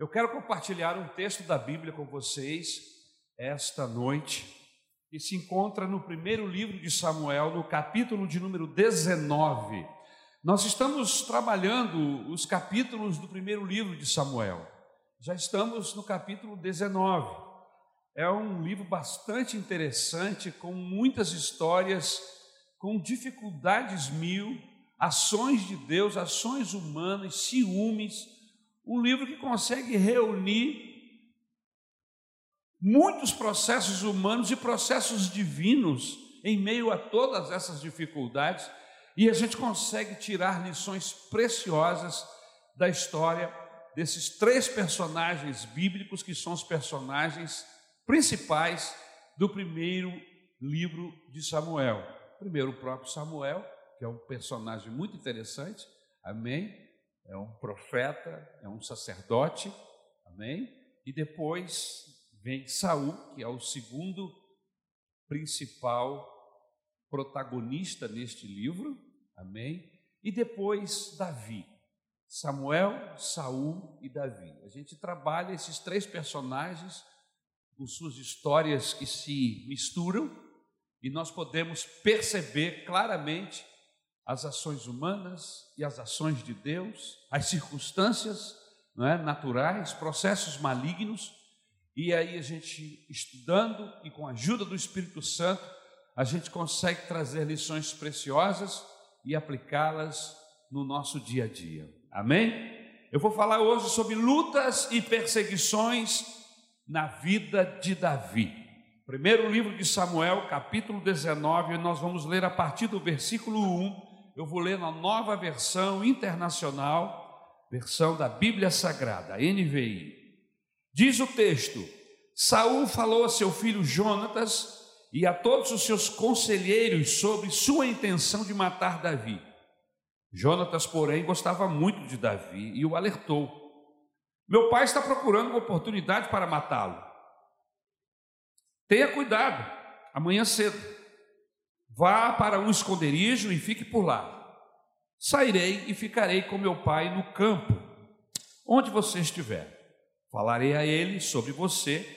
Eu quero compartilhar um texto da Bíblia com vocês esta noite, que se encontra no primeiro livro de Samuel, no capítulo de número 19. Nós estamos trabalhando os capítulos do primeiro livro de Samuel. Já estamos no capítulo 19. É um livro bastante interessante, com muitas histórias, com dificuldades mil, ações de Deus, ações humanas, ciúmes um livro que consegue reunir muitos processos humanos e processos divinos em meio a todas essas dificuldades, e a gente consegue tirar lições preciosas da história desses três personagens bíblicos que são os personagens principais do primeiro livro de Samuel. Primeiro, o próprio Samuel, que é um personagem muito interessante, amém? É um profeta, é um sacerdote, amém? E depois vem Saul, que é o segundo principal protagonista neste livro, amém? E depois Davi. Samuel, Saul e Davi. A gente trabalha esses três personagens com suas histórias que se misturam e nós podemos perceber claramente as ações humanas e as ações de Deus, as circunstâncias é, naturais, processos malignos, e aí a gente estudando e com a ajuda do Espírito Santo, a gente consegue trazer lições preciosas e aplicá-las no nosso dia a dia. Amém? Eu vou falar hoje sobre lutas e perseguições na vida de Davi. Primeiro livro de Samuel, capítulo 19, nós vamos ler a partir do versículo 1 eu vou ler na nova versão internacional, versão da Bíblia Sagrada, NVI. Diz o texto: Saul falou a seu filho Jonatas e a todos os seus conselheiros sobre sua intenção de matar Davi. Jonatas, porém, gostava muito de Davi e o alertou: Meu pai está procurando uma oportunidade para matá-lo. Tenha cuidado, amanhã cedo Vá para um esconderijo e fique por lá. Sairei e ficarei com meu pai no campo, onde você estiver. Falarei a ele sobre você,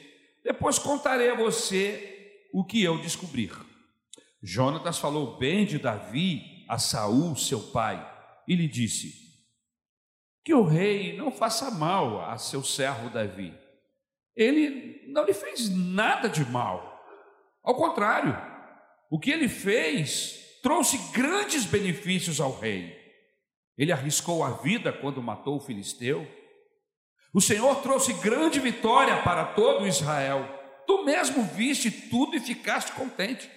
depois contarei a você o que eu descobrir. Jonatas falou bem de Davi a Saul, seu pai, e lhe disse: Que o rei não faça mal a seu servo Davi. Ele não lhe fez nada de mal. Ao contrário, o que ele fez trouxe grandes benefícios ao rei. Ele arriscou a vida quando matou o filisteu. O Senhor trouxe grande vitória para todo Israel. Tu mesmo viste tudo e ficaste contente.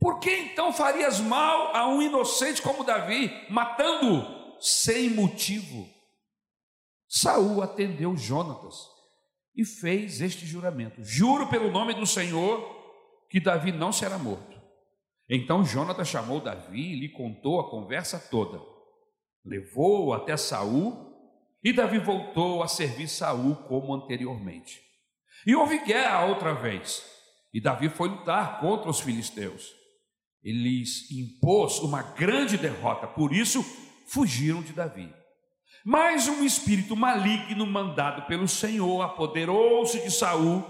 Por que então farias mal a um inocente como Davi, matando-o sem motivo? Saul atendeu Jonatas e fez este juramento: Juro pelo nome do Senhor que Davi não será morto. Então Jonatas chamou Davi e lhe contou a conversa toda. Levou-o até Saul e Davi voltou a servir Saul como anteriormente. E houve guerra outra vez. E Davi foi lutar contra os filisteus. Ele lhes impôs uma grande derrota, por isso fugiram de Davi. Mas um espírito maligno mandado pelo Senhor apoderou-se de Saul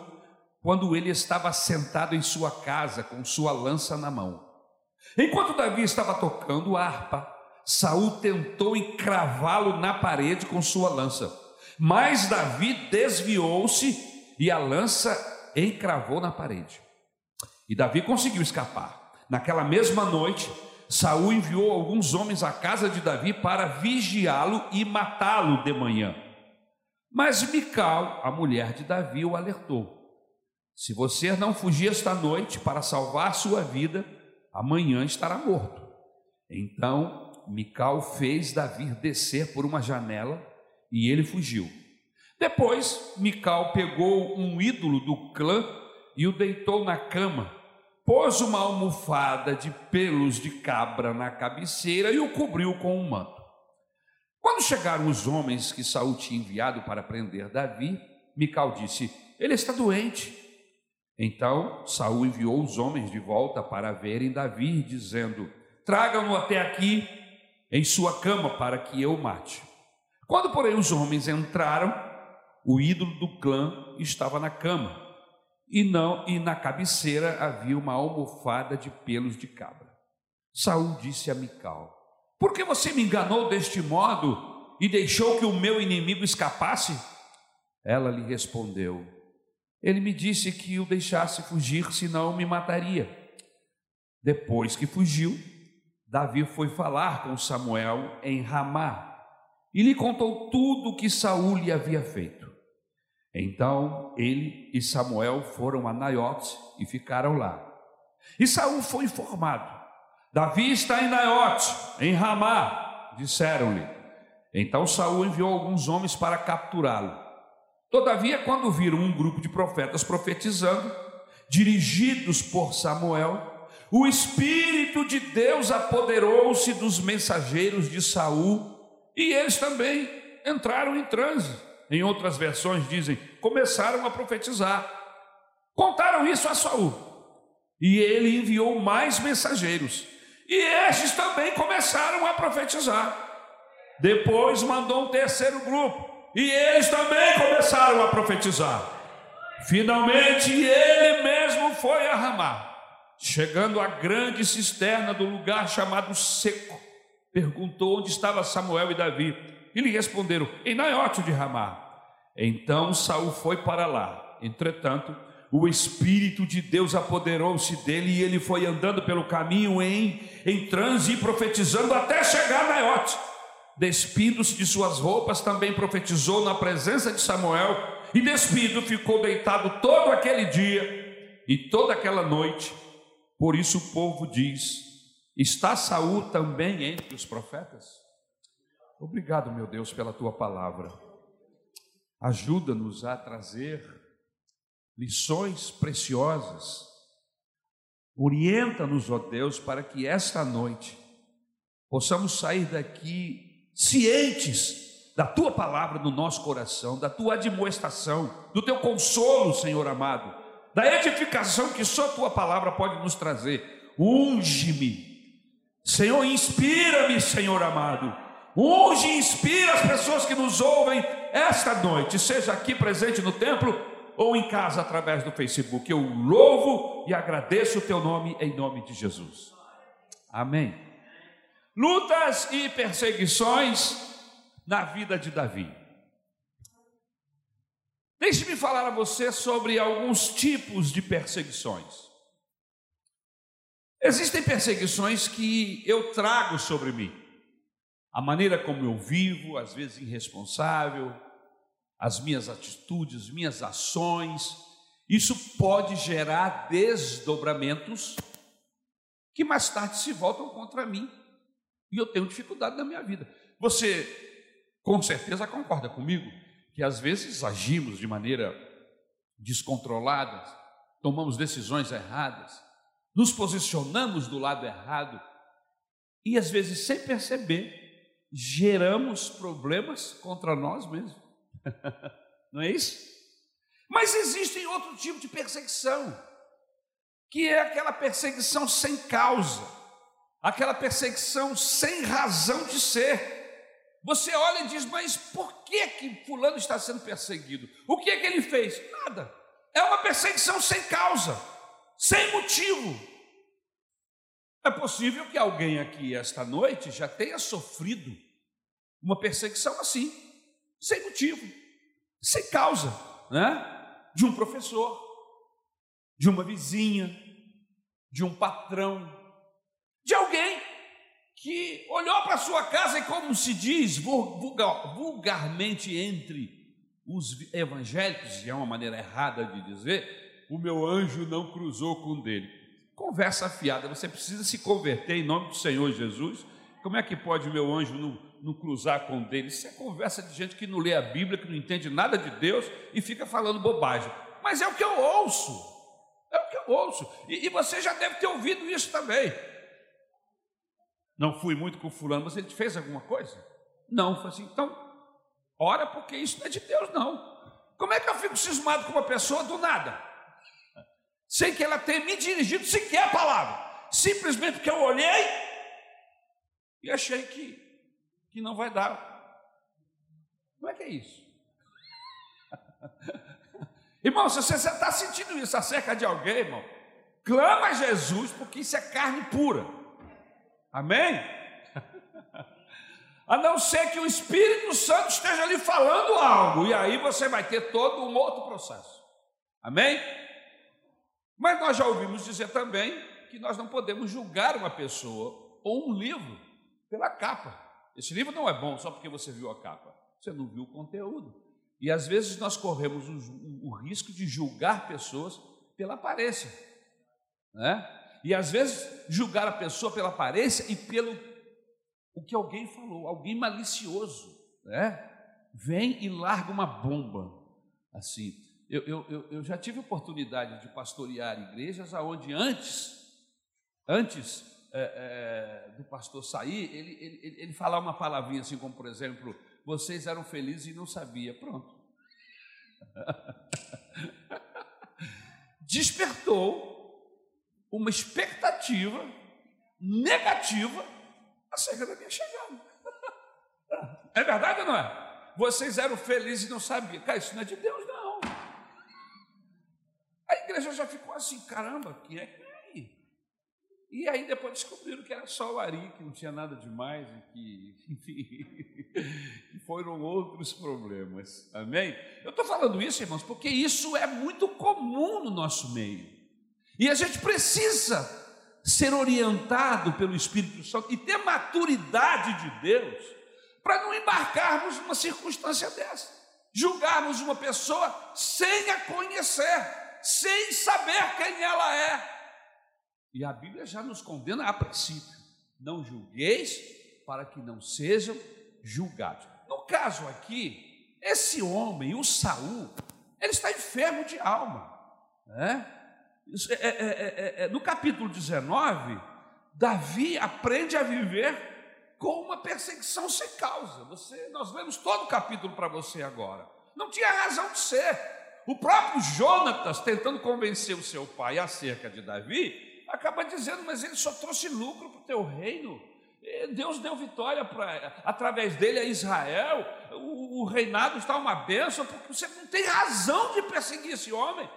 quando ele estava sentado em sua casa com sua lança na mão. Enquanto Davi estava tocando harpa, Saul tentou encravá-lo na parede com sua lança. Mas Davi desviou-se e a lança encravou na parede. E Davi conseguiu escapar. Naquela mesma noite, Saul enviou alguns homens à casa de Davi para vigiá-lo e matá-lo de manhã. Mas Mical, a mulher de Davi, o alertou: Se você não fugir esta noite para salvar sua vida, amanhã estará morto. Então Mical fez Davi descer por uma janela e ele fugiu. Depois Mical pegou um ídolo do clã e o deitou na cama, pôs uma almofada de pelos de cabra na cabeceira e o cobriu com um manto. Quando chegaram os homens que Saul tinha enviado para prender Davi, Mical disse: Ele está doente. Então Saul enviou os homens de volta para verem Davi, dizendo: Tragam-no até aqui em sua cama para que eu o mate. Quando, porém, os homens entraram, o ídolo do clã estava na cama e não e na cabeceira havia uma almofada de pelos de cabra. Saul disse a Mical: Por que você me enganou deste modo e deixou que o meu inimigo escapasse? Ela lhe respondeu: Ele me disse que o deixasse fugir, senão me mataria. Depois que fugiu, Davi foi falar com Samuel em Ramá e lhe contou tudo o que Saul lhe havia feito. Então ele e Samuel foram a Naiote e ficaram lá. E Saul foi informado: Davi está em Naiote, em Ramá, disseram-lhe. Então Saul enviou alguns homens para capturá-lo. Todavia, quando viram um grupo de profetas profetizando, dirigidos por Samuel, o espírito de Deus apoderou-se dos mensageiros de Saul, e eles também entraram em transe em outras versões dizem, começaram a profetizar. Contaram isso a Saul. E ele enviou mais mensageiros. E estes também começaram a profetizar. Depois mandou um terceiro grupo. E eles também começaram a profetizar. Finalmente ele mesmo foi a Ramá. Chegando à grande cisterna do lugar chamado Seco, perguntou onde estava Samuel e Davi. E lhe responderam: Em Naiote de Ramá. Então Saul foi para lá. Entretanto, o Espírito de Deus apoderou-se dele e ele foi andando pelo caminho em, em transe e profetizando até chegar a Naiote. Despindo-se de suas roupas, também profetizou na presença de Samuel, e despido ficou deitado todo aquele dia e toda aquela noite. Por isso o povo diz: Está Saul também entre os profetas? Obrigado, meu Deus, pela tua palavra. Ajuda-nos a trazer lições preciosas. Orienta-nos, ó Deus, para que esta noite possamos sair daqui cientes da tua palavra no nosso coração, da tua admoestação, do teu consolo, Senhor amado, da edificação que só tua palavra pode nos trazer. Unge-me, Senhor, inspira-me, Senhor amado Unge e inspira as pessoas que nos ouvem esta noite, seja aqui presente no templo ou em casa através do Facebook. Eu louvo e agradeço o teu nome em nome de Jesus. Amém. Lutas e perseguições na vida de Davi. Deixe-me falar a você sobre alguns tipos de perseguições. Existem perseguições que eu trago sobre mim a maneira como eu vivo, às vezes irresponsável, as minhas atitudes, minhas ações, isso pode gerar desdobramentos que mais tarde se voltam contra mim. E eu tenho dificuldade na minha vida. Você com certeza concorda comigo que às vezes agimos de maneira descontrolada, tomamos decisões erradas, nos posicionamos do lado errado e às vezes sem perceber geramos problemas contra nós mesmos. Não é isso? Mas existe outro tipo de perseguição, que é aquela perseguição sem causa, aquela perseguição sem razão de ser. Você olha e diz, mas por que que fulano está sendo perseguido? O que é que ele fez? Nada. É uma perseguição sem causa, sem motivo. É possível que alguém aqui esta noite já tenha sofrido uma perseguição assim, sem motivo, sem causa, né? De um professor, de uma vizinha, de um patrão, de alguém que olhou para sua casa e, como se diz vulgar, vulgarmente entre os evangélicos, e é uma maneira errada de dizer, o meu anjo não cruzou com dele. Conversa fiada, você precisa se converter em nome do Senhor Jesus. Como é que pode o meu anjo não, não cruzar com dele? Isso é conversa de gente que não lê a Bíblia, que não entende nada de Deus e fica falando bobagem. Mas é o que eu ouço. É o que eu ouço. E, e você já deve ter ouvido isso também. Não fui muito com fulano, mas ele fez alguma coisa? Não, foi assim, então, ora, porque isso não é de Deus, não. Como é que eu fico cismado com uma pessoa do nada? sem que ela tenha me dirigido sequer a palavra, simplesmente porque eu olhei e achei que, que não vai dar. Como é que é isso? Irmão, se você está sentindo isso acerca de alguém, irmão, clama a Jesus, porque isso é carne pura. Amém? A não ser que o Espírito Santo esteja ali falando algo, e aí você vai ter todo um outro processo. Amém? Mas nós já ouvimos dizer também que nós não podemos julgar uma pessoa ou um livro pela capa. Esse livro não é bom só porque você viu a capa, você não viu o conteúdo. E às vezes nós corremos o, o risco de julgar pessoas pela aparência, né? E às vezes julgar a pessoa pela aparência e pelo o que alguém falou, alguém malicioso, né? Vem e larga uma bomba assim. Eu, eu, eu já tive oportunidade de pastorear igrejas aonde antes, antes é, é, do pastor sair, ele, ele, ele falar uma palavrinha assim, como por exemplo, vocês eram felizes e não sabia. Pronto. Despertou uma expectativa negativa acerca da minha chegada. É verdade ou não é? Vocês eram felizes e não sabiam. Cara, isso não é de Deus, não. A igreja já ficou assim, caramba, quem é que é aí? E aí depois descobriram que era só o Ari, que não tinha nada demais e que, enfim, foram outros problemas. Amém? Eu estou falando isso, irmãos, porque isso é muito comum no nosso meio. E a gente precisa ser orientado pelo Espírito Santo e ter maturidade de Deus para não embarcarmos numa circunstância dessa. Julgarmos uma pessoa sem a conhecer, sem saber quem ela é. E a Bíblia já nos condena a princípio: não julgueis para que não sejam julgados. No caso aqui, esse homem, o Saul, ele está enfermo de alma, né? É é, é, no capítulo 19, Davi aprende a viver com uma perseguição sem causa. Você, nós lemos todo o capítulo para você agora. Não tinha razão de ser. O próprio Jonatas, tentando convencer o seu pai acerca de Davi, acaba dizendo: Mas ele só trouxe lucro para o teu reino. Deus deu vitória para através dele a Israel. O, o reinado está uma bênção, porque você não tem razão de perseguir esse homem.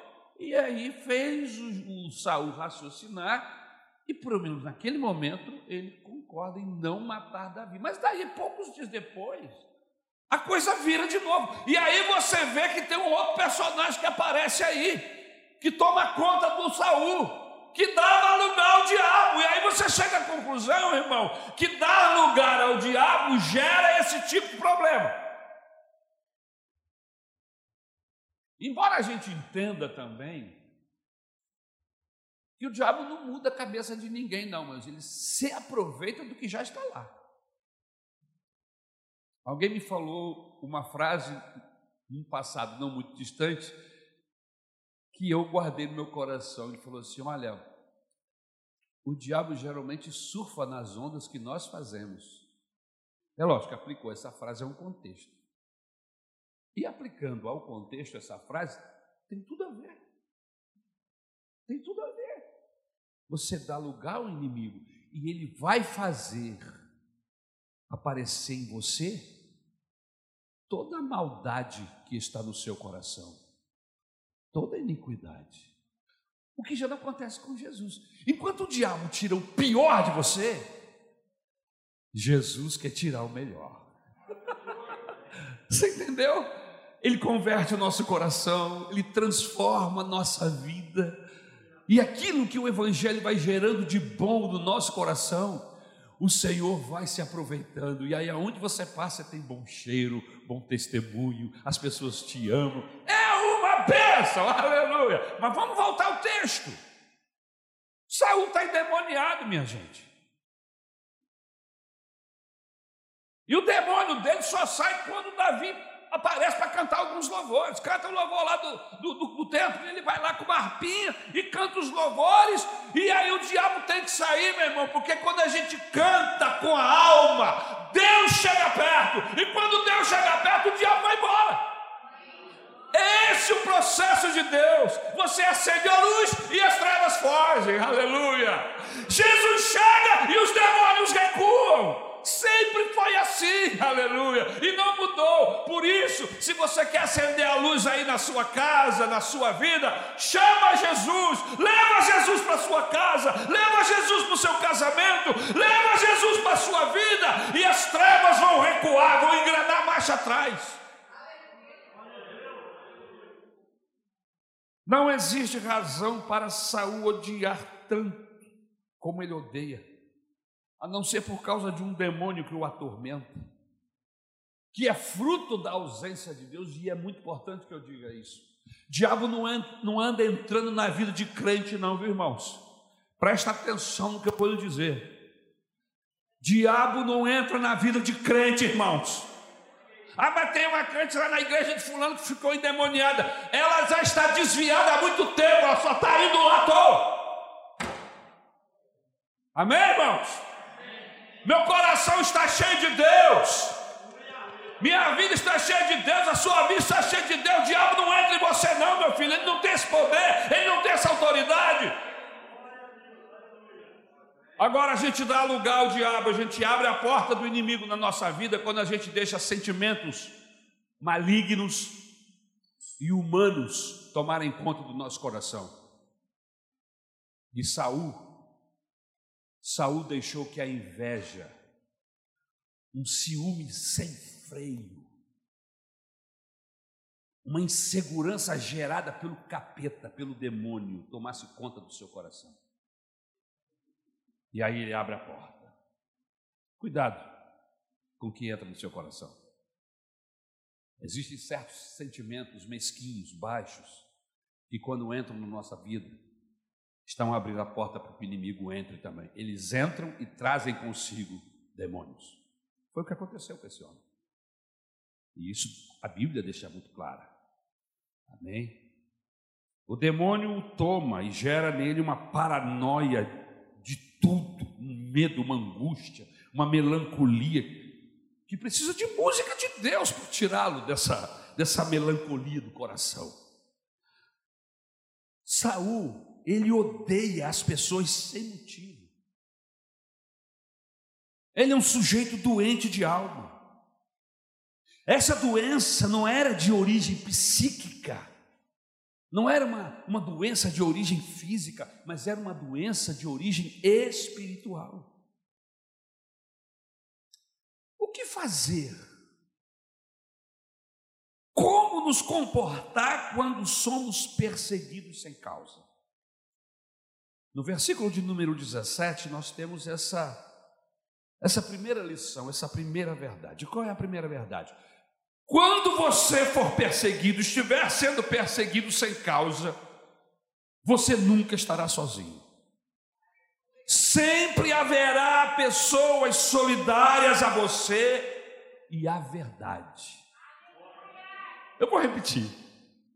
E aí fez o, o Saul raciocinar, e pelo menos naquele momento ele concorda em não matar Davi. Mas daí, poucos dias depois, a coisa vira de novo. E aí você vê que tem um outro personagem que aparece aí, que toma conta do Saul, que dá lugar ao diabo. E aí você chega à conclusão, irmão, que dar lugar ao diabo gera esse tipo de problema. Embora a gente entenda também que o diabo não muda a cabeça de ninguém, não, mas ele se aproveita do que já está lá. Alguém me falou uma frase num passado não muito distante que eu guardei no meu coração. Ele falou assim: Olha, o diabo geralmente surfa nas ondas que nós fazemos. É lógico aplicou essa frase a um contexto. E aplicando ao contexto essa frase, tem tudo a ver. Tem tudo a ver. Você dá lugar ao inimigo e ele vai fazer aparecer em você toda a maldade que está no seu coração, toda a iniquidade. O que já não acontece com Jesus. Enquanto o diabo tira o pior de você, Jesus quer tirar o melhor. Você entendeu? Ele converte o nosso coração, ele transforma a nossa vida. E aquilo que o Evangelho vai gerando de bom no nosso coração, o Senhor vai se aproveitando. E aí, aonde você passa, tem bom cheiro, bom testemunho, as pessoas te amam. É uma bênção, aleluia. Mas vamos voltar ao texto. Saul está endemoniado, minha gente. E o demônio dele só sai quando Davi aparece para cantar alguns louvores. Canta o louvor lá do, do, do, do templo, ele vai lá com uma harpinha e canta os louvores, e aí o diabo tem que sair, meu irmão, porque quando a gente canta com a alma, Deus chega perto, e quando Deus chega perto, o diabo vai embora. Esse é o processo de Deus. Você acende a luz e as trevas fogem. Aleluia. Jesus chega e os demônios recuam. Sempre foi assim, aleluia, e não mudou. Por isso, se você quer acender a luz aí na sua casa, na sua vida, chama Jesus, leva Jesus para sua casa, leva Jesus para o seu casamento, leva Jesus para a sua vida, e as trevas vão recuar, vão engrenar marcha atrás. Não existe razão para Saul odiar tanto como ele odeia, a não ser por causa de um demônio que o atormenta, que é fruto da ausência de Deus, e é muito importante que eu diga isso. Diabo não anda, entrando na vida de crente, não, viu, irmãos? Presta atenção no que eu vou lhe dizer. Diabo não entra na vida de crente, irmãos. Ah, mas tem uma crente lá na igreja de fulano que ficou endemoniada. Ela já está desviada há muito tempo, ela só está indo lá à toa. Amém, irmãos? Meu coração está cheio de Deus. Minha vida está cheia de Deus, a sua vida está cheia de Deus. O diabo não entra em você, não, meu filho. Ele não tem esse poder, ele não tem essa autoridade. Agora a gente dá lugar ao diabo, a gente abre a porta do inimigo na nossa vida quando a gente deixa sentimentos malignos e humanos tomarem conta do nosso coração. E Saul, Saul deixou que a inveja, um ciúme sem freio, uma insegurança gerada pelo capeta, pelo demônio, tomasse conta do seu coração. E aí ele abre a porta. Cuidado com o que entra no seu coração. Existem certos sentimentos mesquinhos, baixos, que quando entram na nossa vida, estão abrindo a porta para que o inimigo entre também. Eles entram e trazem consigo demônios. Foi o que aconteceu com esse homem. E isso a Bíblia deixa muito clara. Amém? O demônio o toma e gera nele uma paranoia de tudo, um medo, uma angústia, uma melancolia, que precisa de música de Deus para tirá-lo dessa, dessa melancolia do coração. Saul, ele odeia as pessoas sem motivo. Ele é um sujeito doente de alma. Essa doença não era de origem psíquica, não era uma, uma doença de origem física, mas era uma doença de origem espiritual. O que fazer? Como nos comportar quando somos perseguidos sem causa? No versículo de número 17, nós temos essa, essa primeira lição, essa primeira verdade. Qual é a primeira verdade? Quando você for perseguido, estiver sendo perseguido sem causa, você nunca estará sozinho. Sempre haverá pessoas solidárias a você e a verdade. Eu vou repetir.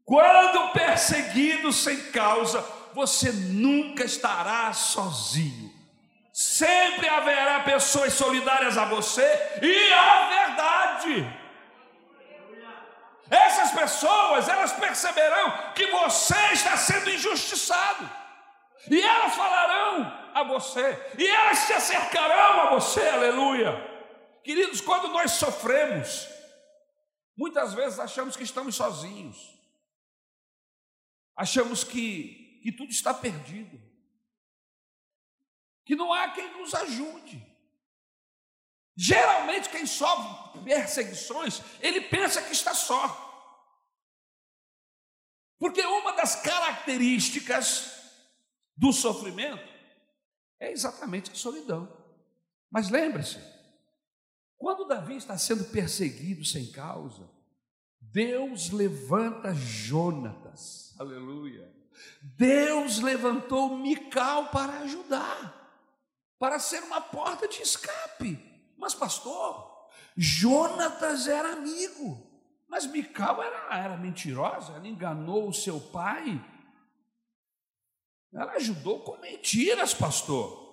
Quando perseguido sem causa, você nunca estará sozinho. Sempre haverá pessoas solidárias a você e a verdade. Essas pessoas, elas perceberão que você está sendo injustiçado. E elas falarão a você, e elas se acercarão a você, aleluia. Queridos, quando nós sofremos, muitas vezes achamos que estamos sozinhos, achamos que, que tudo está perdido, que não há quem nos ajude. Geralmente, quem sofre perseguições, ele pensa que está só. Porque uma das características do sofrimento é exatamente a solidão. Mas lembre-se, quando Davi está sendo perseguido sem causa, Deus levanta Jonatas, aleluia. Deus levantou Mical para ajudar, para ser uma porta de escape. Mas, pastor, Jonatas era amigo, mas Mical era, era mentirosa, ela enganou o seu pai. Ela ajudou com mentiras, pastor.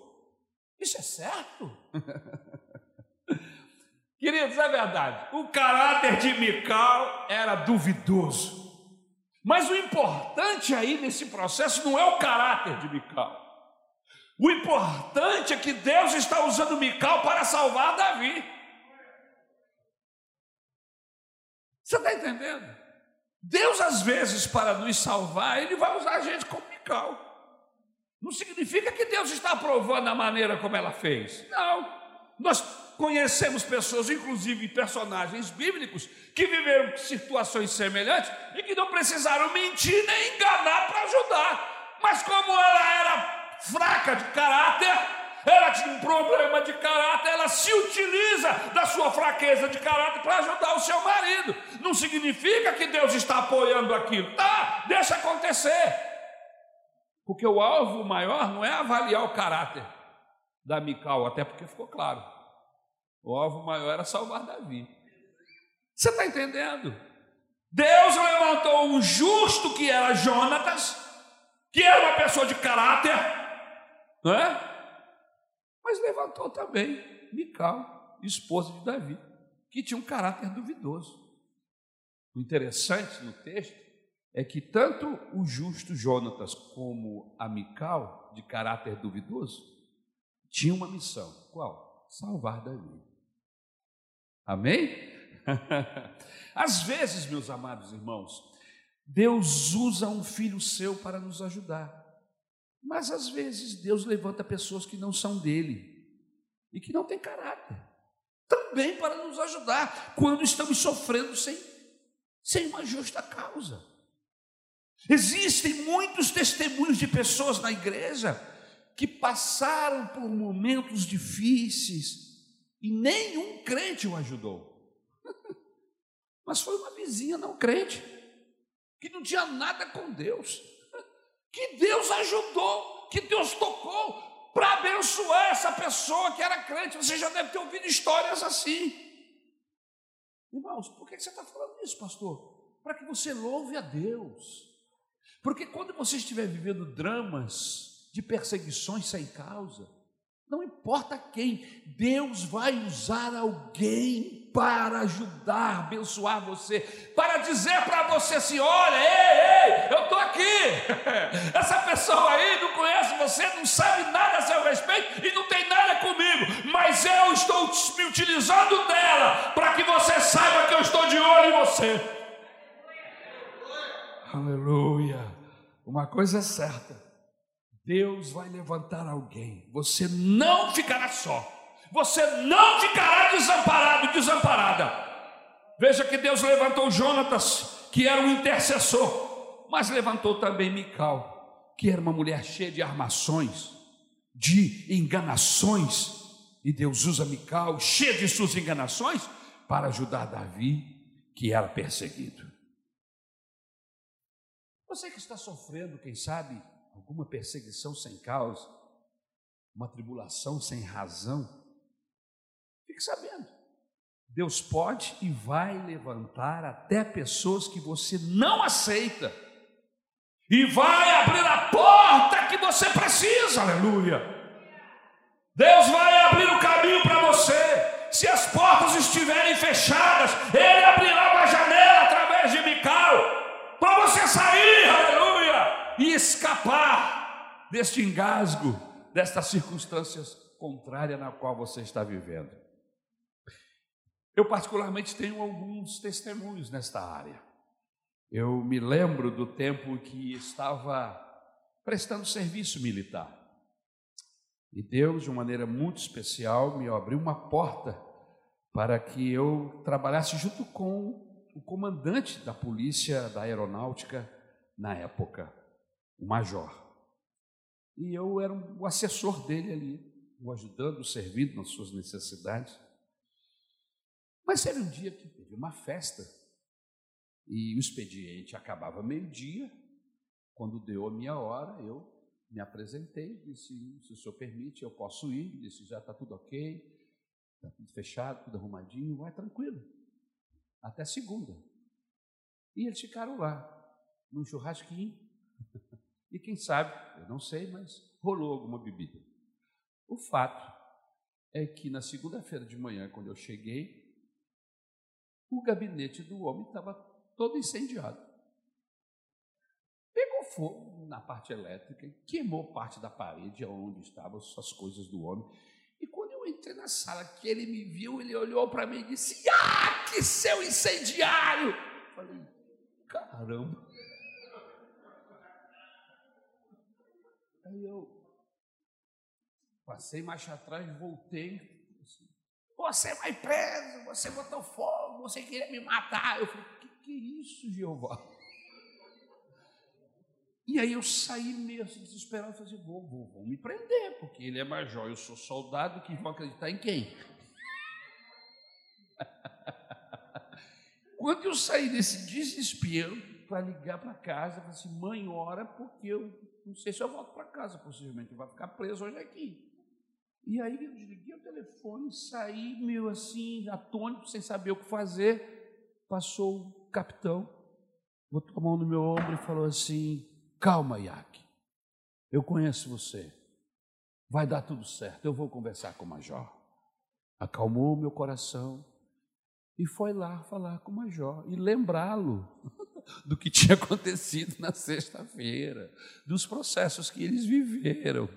Isso é certo? Queridos, é verdade. O caráter de Mical era duvidoso. Mas o importante aí nesse processo não é o caráter de Mical. O importante é que Deus está usando Mical para salvar Davi. Você está entendendo? Deus, às vezes, para nos salvar, Ele vai usar a gente como Mical. Não significa que Deus está aprovando a maneira como ela fez. Não. Nós conhecemos pessoas, inclusive personagens bíblicos, que viveram situações semelhantes e que não precisaram mentir nem enganar para ajudar. Mas como ela era fraca de caráter, ela tinha um problema de caráter, ela se utiliza da sua fraqueza de caráter para ajudar o seu marido. Não significa que Deus está apoiando aquilo. Tá, deixa acontecer. Porque o alvo maior não é avaliar o caráter da Mical, até porque ficou claro. O alvo maior era salvar Davi. Você está entendendo? Deus levantou um justo que era Jonatas, que era uma pessoa de caráter, não é? Mas levantou também Mical, esposa de Davi, que tinha um caráter duvidoso. O interessante no texto é que tanto o justo Jonatas como a Mical, de caráter duvidoso, tinham uma missão. Qual? Salvar Davi. Amém? Às vezes, meus amados irmãos, Deus usa um filho seu para nos ajudar. Mas às vezes Deus levanta pessoas que não são dele e que não têm caráter, também para nos ajudar quando estamos sofrendo sem, sem uma justa causa. Existem muitos testemunhos de pessoas na igreja que passaram por momentos difíceis e nenhum crente o ajudou. Mas foi uma vizinha não crente, que não tinha nada com Deus, que Deus ajudou, que Deus tocou para abençoar essa pessoa que era crente. Você já deve ter ouvido histórias assim. Irmãos, por que você está falando isso, pastor? Para que você louve a Deus. Porque quando você estiver vivendo dramas de perseguições sem causa, não importa quem, Deus vai usar alguém para ajudar, abençoar você, para dizer para você assim: olha, ei, ei, eu estou aqui. Essa pessoa aí não conhece você, não sabe nada a seu respeito e não tem nada comigo, mas eu estou me utilizando dela para que você saiba que eu estou de olho em você. Aleluia. Uma coisa é certa: Deus vai levantar alguém. Você não ficará só. Você não ficará desamparado, desamparada. Veja que Deus levantou Jonatas, que era um intercessor, mas levantou também Mical, que era uma mulher cheia de armações, de enganações. E Deus usa Mical, cheia de suas enganações, para ajudar Davi, que era perseguido. Você que está sofrendo, quem sabe, alguma perseguição sem causa, uma tribulação sem razão, fique sabendo. Deus pode e vai levantar até pessoas que você não aceita, e vai abrir a porta que você precisa, aleluia. Deus vai abrir o caminho para você. Se as portas estiverem fechadas, Ele abrirá uma janela através de Mical para você sair, aleluia, e escapar deste engasgo, destas circunstâncias contrárias na qual você está vivendo. Eu, particularmente, tenho alguns testemunhos nesta área. Eu me lembro do tempo que estava prestando serviço militar. E Deus, de uma maneira muito especial, me abriu uma porta para que eu trabalhasse junto com o comandante da polícia da aeronáutica na época, o major. E eu era o assessor dele ali, o ajudando, servindo nas suas necessidades. Mas teve um dia que teve uma festa e o expediente acabava meio-dia. Quando deu a minha hora, eu me apresentei, disse: se o senhor permite, eu posso ir. Disse: já está tudo ok, está tudo fechado, tudo arrumadinho, vai tranquilo até segunda. E eles ficaram lá, num churrasquinho. E quem sabe, eu não sei, mas rolou alguma bebida. O fato é que na segunda-feira de manhã, quando eu cheguei, o gabinete do homem estava todo incendiado. Pegou fogo na parte elétrica, queimou parte da parede onde estavam as coisas do homem. E quando eu entrei na sala, que ele me viu, ele olhou para mim e disse: Ah, que seu incendiário! Eu falei: Caramba! Aí eu passei marcha atrás, voltei. Assim, você vai preso, você botou fogo, você queria me matar. Eu falei: Que que é isso, Jeová? E aí eu saí meio assim, desesperado, falei assim, vou, vou, vou me prender, porque ele é major, eu sou soldado, que vão acreditar em quem? Quando eu saí desse desespero para ligar para casa, eu falei assim, mãe, ora, porque eu não sei se eu volto para casa, possivelmente, vai ficar preso hoje aqui. E aí eu desliguei o telefone, saí meio assim, atônito, sem saber o que fazer. Passou o capitão, botou a mão no meu ombro e falou assim: Calma, Iac. Eu conheço você. Vai dar tudo certo. Eu vou conversar com o major. Acalmou meu coração e foi lá falar com o major e lembrá-lo do que tinha acontecido na sexta-feira, dos processos que eles viveram.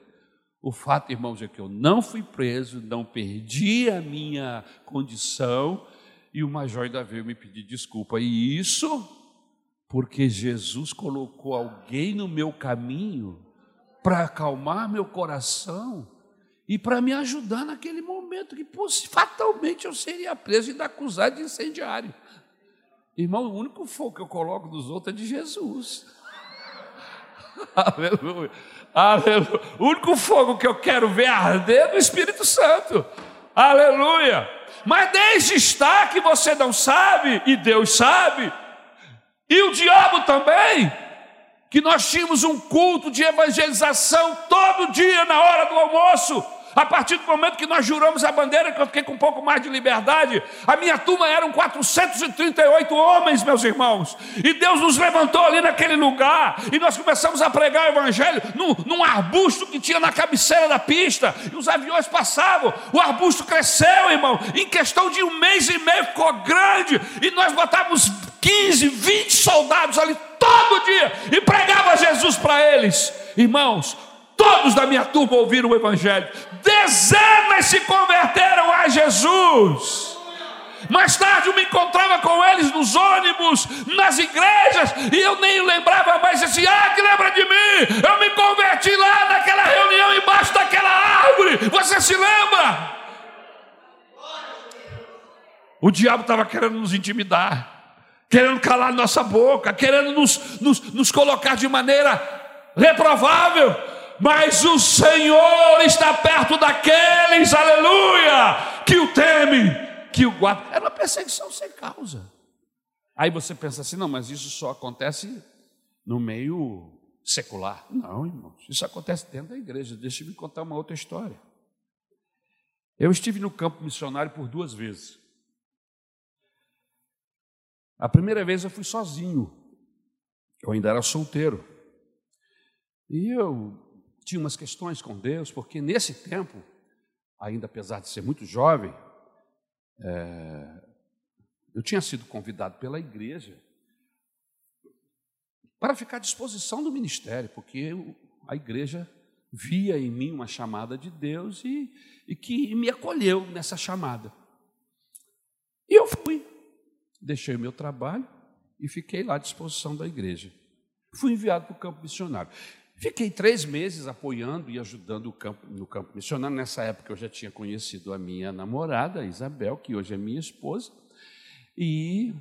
O fato, irmãos, é que eu não fui preso, não perdi a minha condição e o major ainda veio me pedir desculpa. E isso porque Jesus colocou alguém no meu caminho para acalmar meu coração e para me ajudar naquele momento que fatalmente eu seria preso e ainda acusado de incendiário. Irmão, o único fogo que eu coloco dos outros é de Jesus. Aleluia. Aleluia. O único fogo que eu quero ver arder é do Espírito Santo. Aleluia. Mas desde está que você não sabe e Deus sabe e o diabo também, que nós tínhamos um culto de evangelização todo dia na hora do almoço. A partir do momento que nós juramos a bandeira, que eu fiquei com um pouco mais de liberdade, a minha turma eram 438 homens, meus irmãos, e Deus nos levantou ali naquele lugar, e nós começamos a pregar o Evangelho num, num arbusto que tinha na cabeceira da pista, e os aviões passavam, o arbusto cresceu, irmão, em questão de um mês e meio ficou grande, e nós botávamos 15, 20 soldados ali todo dia e pregava Jesus para eles. Irmãos, todos da minha turma ouviram o Evangelho, dezenas se converteram a Jesus. Mais tarde eu me encontrava com eles nos ônibus, nas igrejas, e eu nem lembrava mais assim, ah, que lembra de mim? Eu me converti lá naquela reunião embaixo daquela árvore. Você se lembra? O diabo estava querendo nos intimidar querendo calar nossa boca, querendo nos, nos, nos colocar de maneira reprovável, mas o Senhor está perto daqueles, aleluia, que o temem, que o guardam. Era uma perseguição sem causa. Aí você pensa assim, não, mas isso só acontece no meio secular. Não, irmãos, isso acontece dentro da igreja. Deixa eu me contar uma outra história. Eu estive no campo missionário por duas vezes. A primeira vez eu fui sozinho, eu ainda era solteiro. E eu tinha umas questões com Deus, porque nesse tempo, ainda apesar de ser muito jovem, é, eu tinha sido convidado pela igreja para ficar à disposição do ministério, porque a igreja via em mim uma chamada de Deus e, e que me acolheu nessa chamada. E eu fui deixei o meu trabalho e fiquei lá à disposição da igreja. Fui enviado para o campo missionário. Fiquei três meses apoiando e ajudando campo, no campo missionário. Nessa época eu já tinha conhecido a minha namorada, Isabel, que hoje é minha esposa. E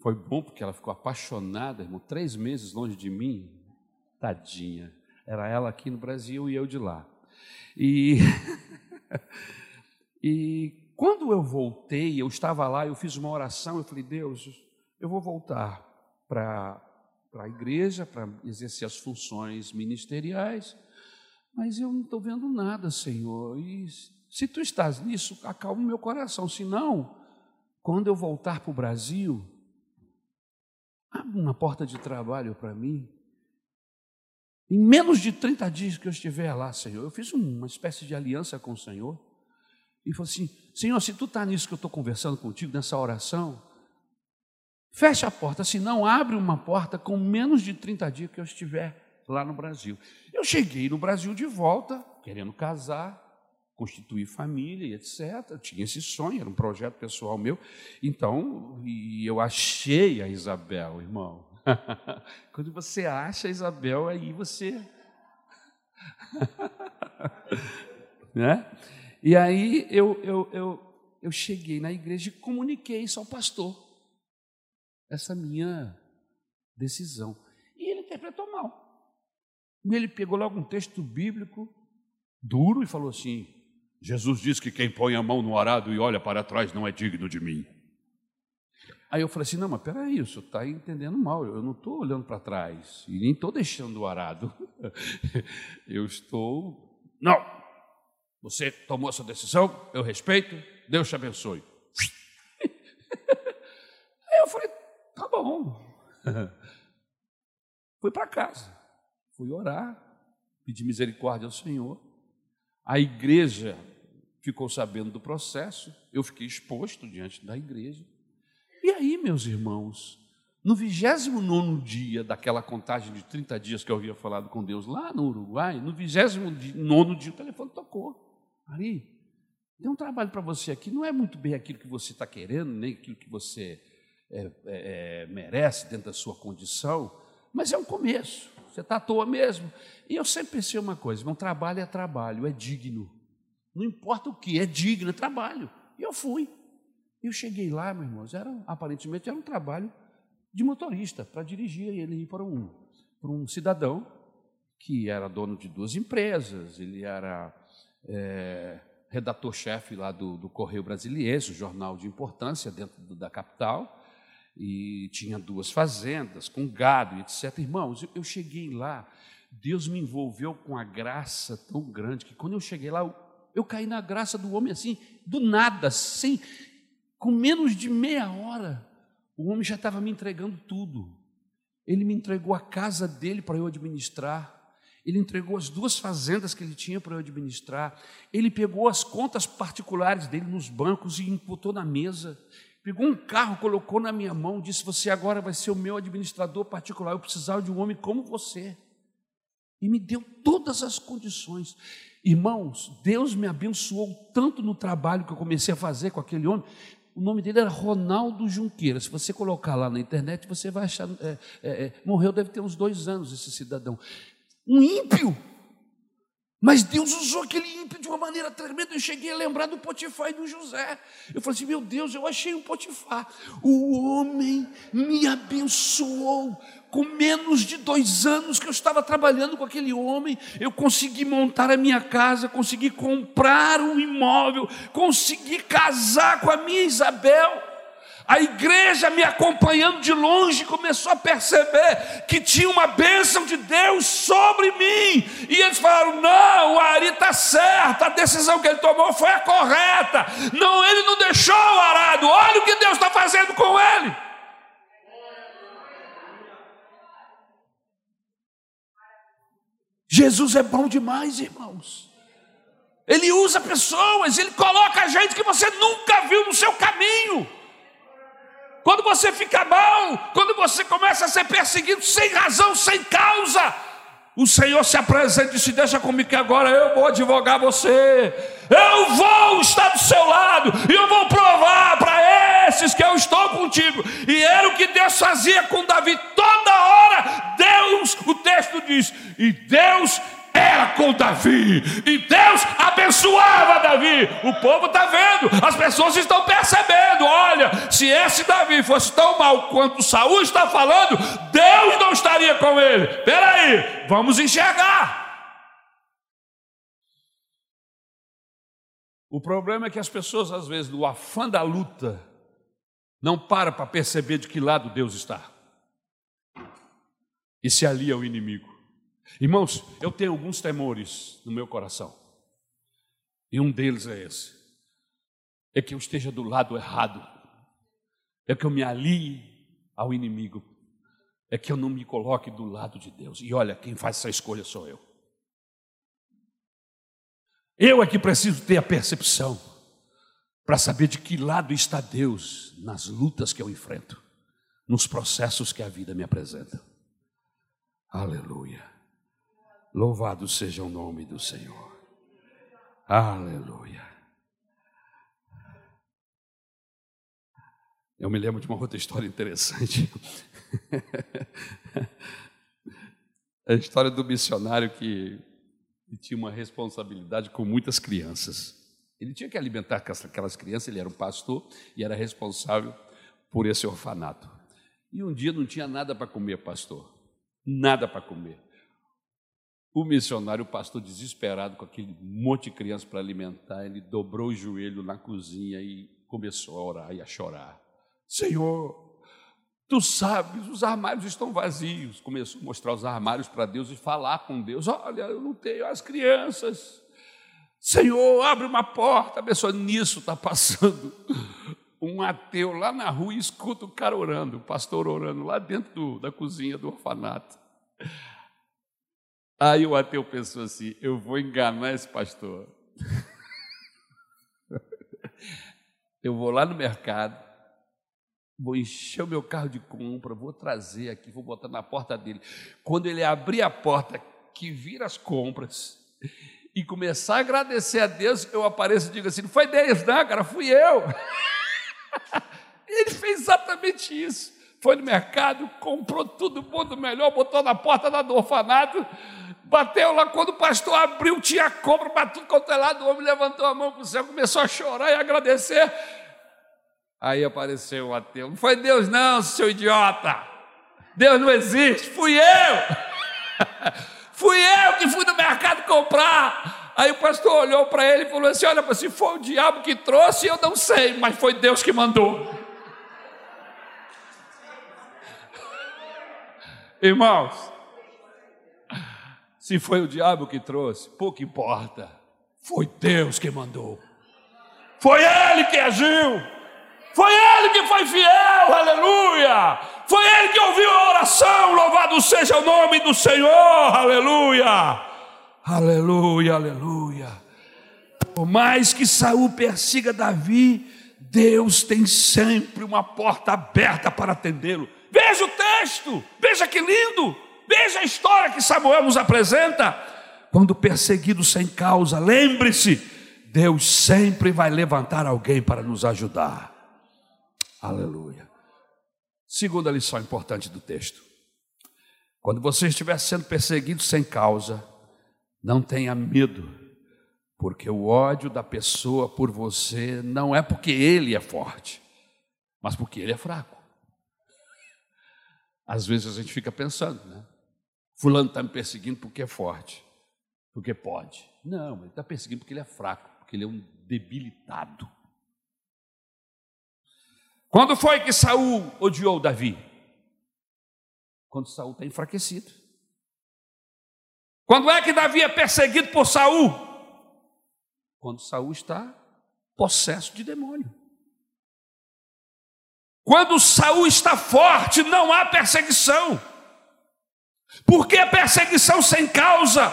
foi bom porque ela ficou apaixonada, irmão, três meses longe de mim. Tadinha. Era ela aqui no Brasil e eu de lá. E, e quando eu voltei, eu estava lá, eu fiz uma oração, eu falei, Deus, eu vou voltar para a igreja, para exercer as funções ministeriais, mas eu não estou vendo nada, Senhor. E se tu estás nisso, acalma o meu coração. Se não, quando eu voltar para o Brasil, abre uma porta de trabalho para mim. Em menos de 30 dias que eu estiver lá, Senhor, eu fiz uma espécie de aliança com o Senhor. E falou assim: Senhor, se tu está nisso que eu estou conversando contigo, nessa oração, fecha a porta, se não abre uma porta com menos de 30 dias que eu estiver lá no Brasil. Eu cheguei no Brasil de volta, querendo casar, constituir família etc. Eu tinha esse sonho, era um projeto pessoal meu. Então, e eu achei a Isabel, irmão. Quando você acha a Isabel, aí você. né? E aí eu, eu, eu, eu cheguei na igreja e comuniquei isso ao pastor. Essa minha decisão. E ele interpretou mal. E ele pegou logo um texto bíblico duro e falou assim: Jesus diz que quem põe a mão no arado e olha para trás não é digno de mim. Aí eu falei assim: não, mas peraí, o senhor está entendendo mal. Eu não estou olhando para trás e nem estou deixando o arado. eu estou. Não! Você tomou essa decisão, eu respeito, Deus te abençoe. Aí eu falei: tá bom. Fui para casa, fui orar, pedi misericórdia ao Senhor. A igreja ficou sabendo do processo, eu fiquei exposto diante da igreja. E aí, meus irmãos, no 29 dia daquela contagem de 30 dias que eu havia falado com Deus lá no Uruguai, no 29 dia o telefone tocou. Ari, tem um trabalho para você aqui, não é muito bem aquilo que você está querendo, nem aquilo que você é, é, é, merece dentro da sua condição, mas é um começo, você está à toa mesmo. E eu sempre pensei uma coisa: um trabalho é trabalho, é digno. Não importa o que, é digno, é trabalho. E eu fui. Eu cheguei lá, meus irmãos, era, aparentemente era um trabalho de motorista, para dirigir ele para um, para um cidadão que era dono de duas empresas, ele era é, redator-chefe lá do, do Correio Brasiliense, um jornal de importância dentro da capital, e tinha duas fazendas com gado, etc. Irmãos, eu, cheguei lá, Deus me envolveu com a graça tão grande que quando eu cheguei lá, eu, eu caí na graça do homem assim, do nada, sem, com menos de meia hora, o homem já estava me entregando tudo. Ele me entregou a casa dele para eu administrar. Ele entregou as duas fazendas que ele tinha para eu administrar. Ele pegou as contas particulares dele nos bancos e imputou na mesa. Pegou um carro, colocou na minha mão, disse: Você agora vai ser o meu administrador particular. Eu precisava de um homem como você. E me deu todas as condições. Irmãos, Deus me abençoou tanto no trabalho que eu comecei a fazer com aquele homem. O nome dele era Ronaldo Junqueira. Se você colocar lá na internet, você vai achar. É, é, é, morreu, deve ter uns dois anos esse cidadão um ímpio. Mas Deus usou aquele ímpio de uma maneira tremenda. Eu cheguei a lembrar do Potifar e do José. Eu falei assim: meu Deus, eu achei um Potifar. O homem me abençoou. Com menos de dois anos que eu estava trabalhando com aquele homem, eu consegui montar a minha casa, consegui comprar um imóvel, consegui casar com a minha Isabel. A igreja me acompanhando de longe começou a perceber que tinha uma bênção de Deus sobre mim. E eles falaram: não, o Ari está certo, a decisão que ele tomou foi a correta. Não, ele não deixou o arado. Olha o que Deus está fazendo com ele. Jesus é bom demais, irmãos. Ele usa pessoas, ele coloca gente que você nunca viu no seu. Quando você fica mal, quando você começa a ser perseguido sem razão, sem causa, o Senhor se apresenta e se deixa comigo que agora eu vou advogar você. Eu vou estar do seu lado e eu vou provar para esses que eu estou contigo. E era o que Deus fazia com Davi toda hora. Deus, o texto diz, e Deus era com Davi, e Deus abençoava Davi. O povo está vendo, as pessoas estão percebendo. Olha, se esse Davi fosse tão mal quanto Saul está falando, Deus não estaria com ele. Espera aí, vamos enxergar. O problema é que as pessoas, às vezes, no afã da luta, não param para perceber de que lado Deus está. E se alia ao inimigo. Irmãos, eu tenho alguns temores no meu coração. E um deles é esse: é que eu esteja do lado errado, é que eu me alie ao inimigo, é que eu não me coloque do lado de Deus. E olha, quem faz essa escolha sou eu. Eu é que preciso ter a percepção para saber de que lado está Deus nas lutas que eu enfrento, nos processos que a vida me apresenta. Aleluia. Louvado seja o nome do Senhor. Aleluia. Eu me lembro de uma outra história interessante. a história do missionário que, que tinha uma responsabilidade com muitas crianças. Ele tinha que alimentar aquelas crianças, ele era um pastor e era responsável por esse orfanato. E um dia não tinha nada para comer, pastor. Nada para comer. O missionário, o pastor desesperado com aquele monte de crianças para alimentar, ele dobrou o joelho na cozinha e começou a orar e a chorar. Senhor, tu sabes, os armários estão vazios. Começou a mostrar os armários para Deus e falar com Deus: Olha, eu não tenho as crianças. Senhor, abre uma porta. A pessoa nisso está passando um ateu lá na rua escuta o cara orando, o pastor orando lá dentro do, da cozinha do orfanato. Aí o ateu pensou assim: eu vou enganar esse pastor. eu vou lá no mercado, vou encher o meu carro de compra, vou trazer aqui, vou botar na porta dele. Quando ele abrir a porta, que vira as compras, e começar a agradecer a Deus, eu apareço e digo assim: não foi Deus, não, cara, fui eu. ele fez exatamente isso. Foi no mercado, comprou tudo bom do melhor, botou na porta do orfanato, Bateu lá, quando o pastor abriu, tinha compra para tudo quanto é lado. O homem levantou a mão para o céu, começou a chorar e agradecer. Aí apareceu o ateu. Não foi Deus, não, seu idiota. Deus não existe, fui eu. fui eu que fui no mercado comprar. Aí o pastor olhou para ele e falou assim: Olha, se foi o diabo que trouxe, eu não sei, mas foi Deus que mandou. Irmãos, se foi o diabo que trouxe, pouco importa. Foi Deus que mandou. Foi Ele que agiu. Foi Ele que foi fiel, aleluia. Foi Ele que ouviu a oração, louvado seja o nome do Senhor, aleluia. Aleluia, aleluia. Por mais que Saul persiga Davi, Deus tem sempre uma porta aberta para atendê-lo. Veja o texto, veja que lindo. Veja a história que Samuel nos apresenta. Quando perseguido sem causa, lembre-se, Deus sempre vai levantar alguém para nos ajudar. Aleluia. Segunda lição importante do texto. Quando você estiver sendo perseguido sem causa, não tenha medo, porque o ódio da pessoa por você não é porque ele é forte, mas porque ele é fraco. Às vezes a gente fica pensando, né? Fulano está me perseguindo porque é forte, porque pode. Não, ele está perseguindo porque ele é fraco, porque ele é um debilitado. Quando foi que Saul odiou Davi? Quando Saul está enfraquecido. Quando é que Davi é perseguido por Saul? Quando Saul está possesso de demônio. Quando Saul está forte, não há perseguição. Porque a perseguição sem causa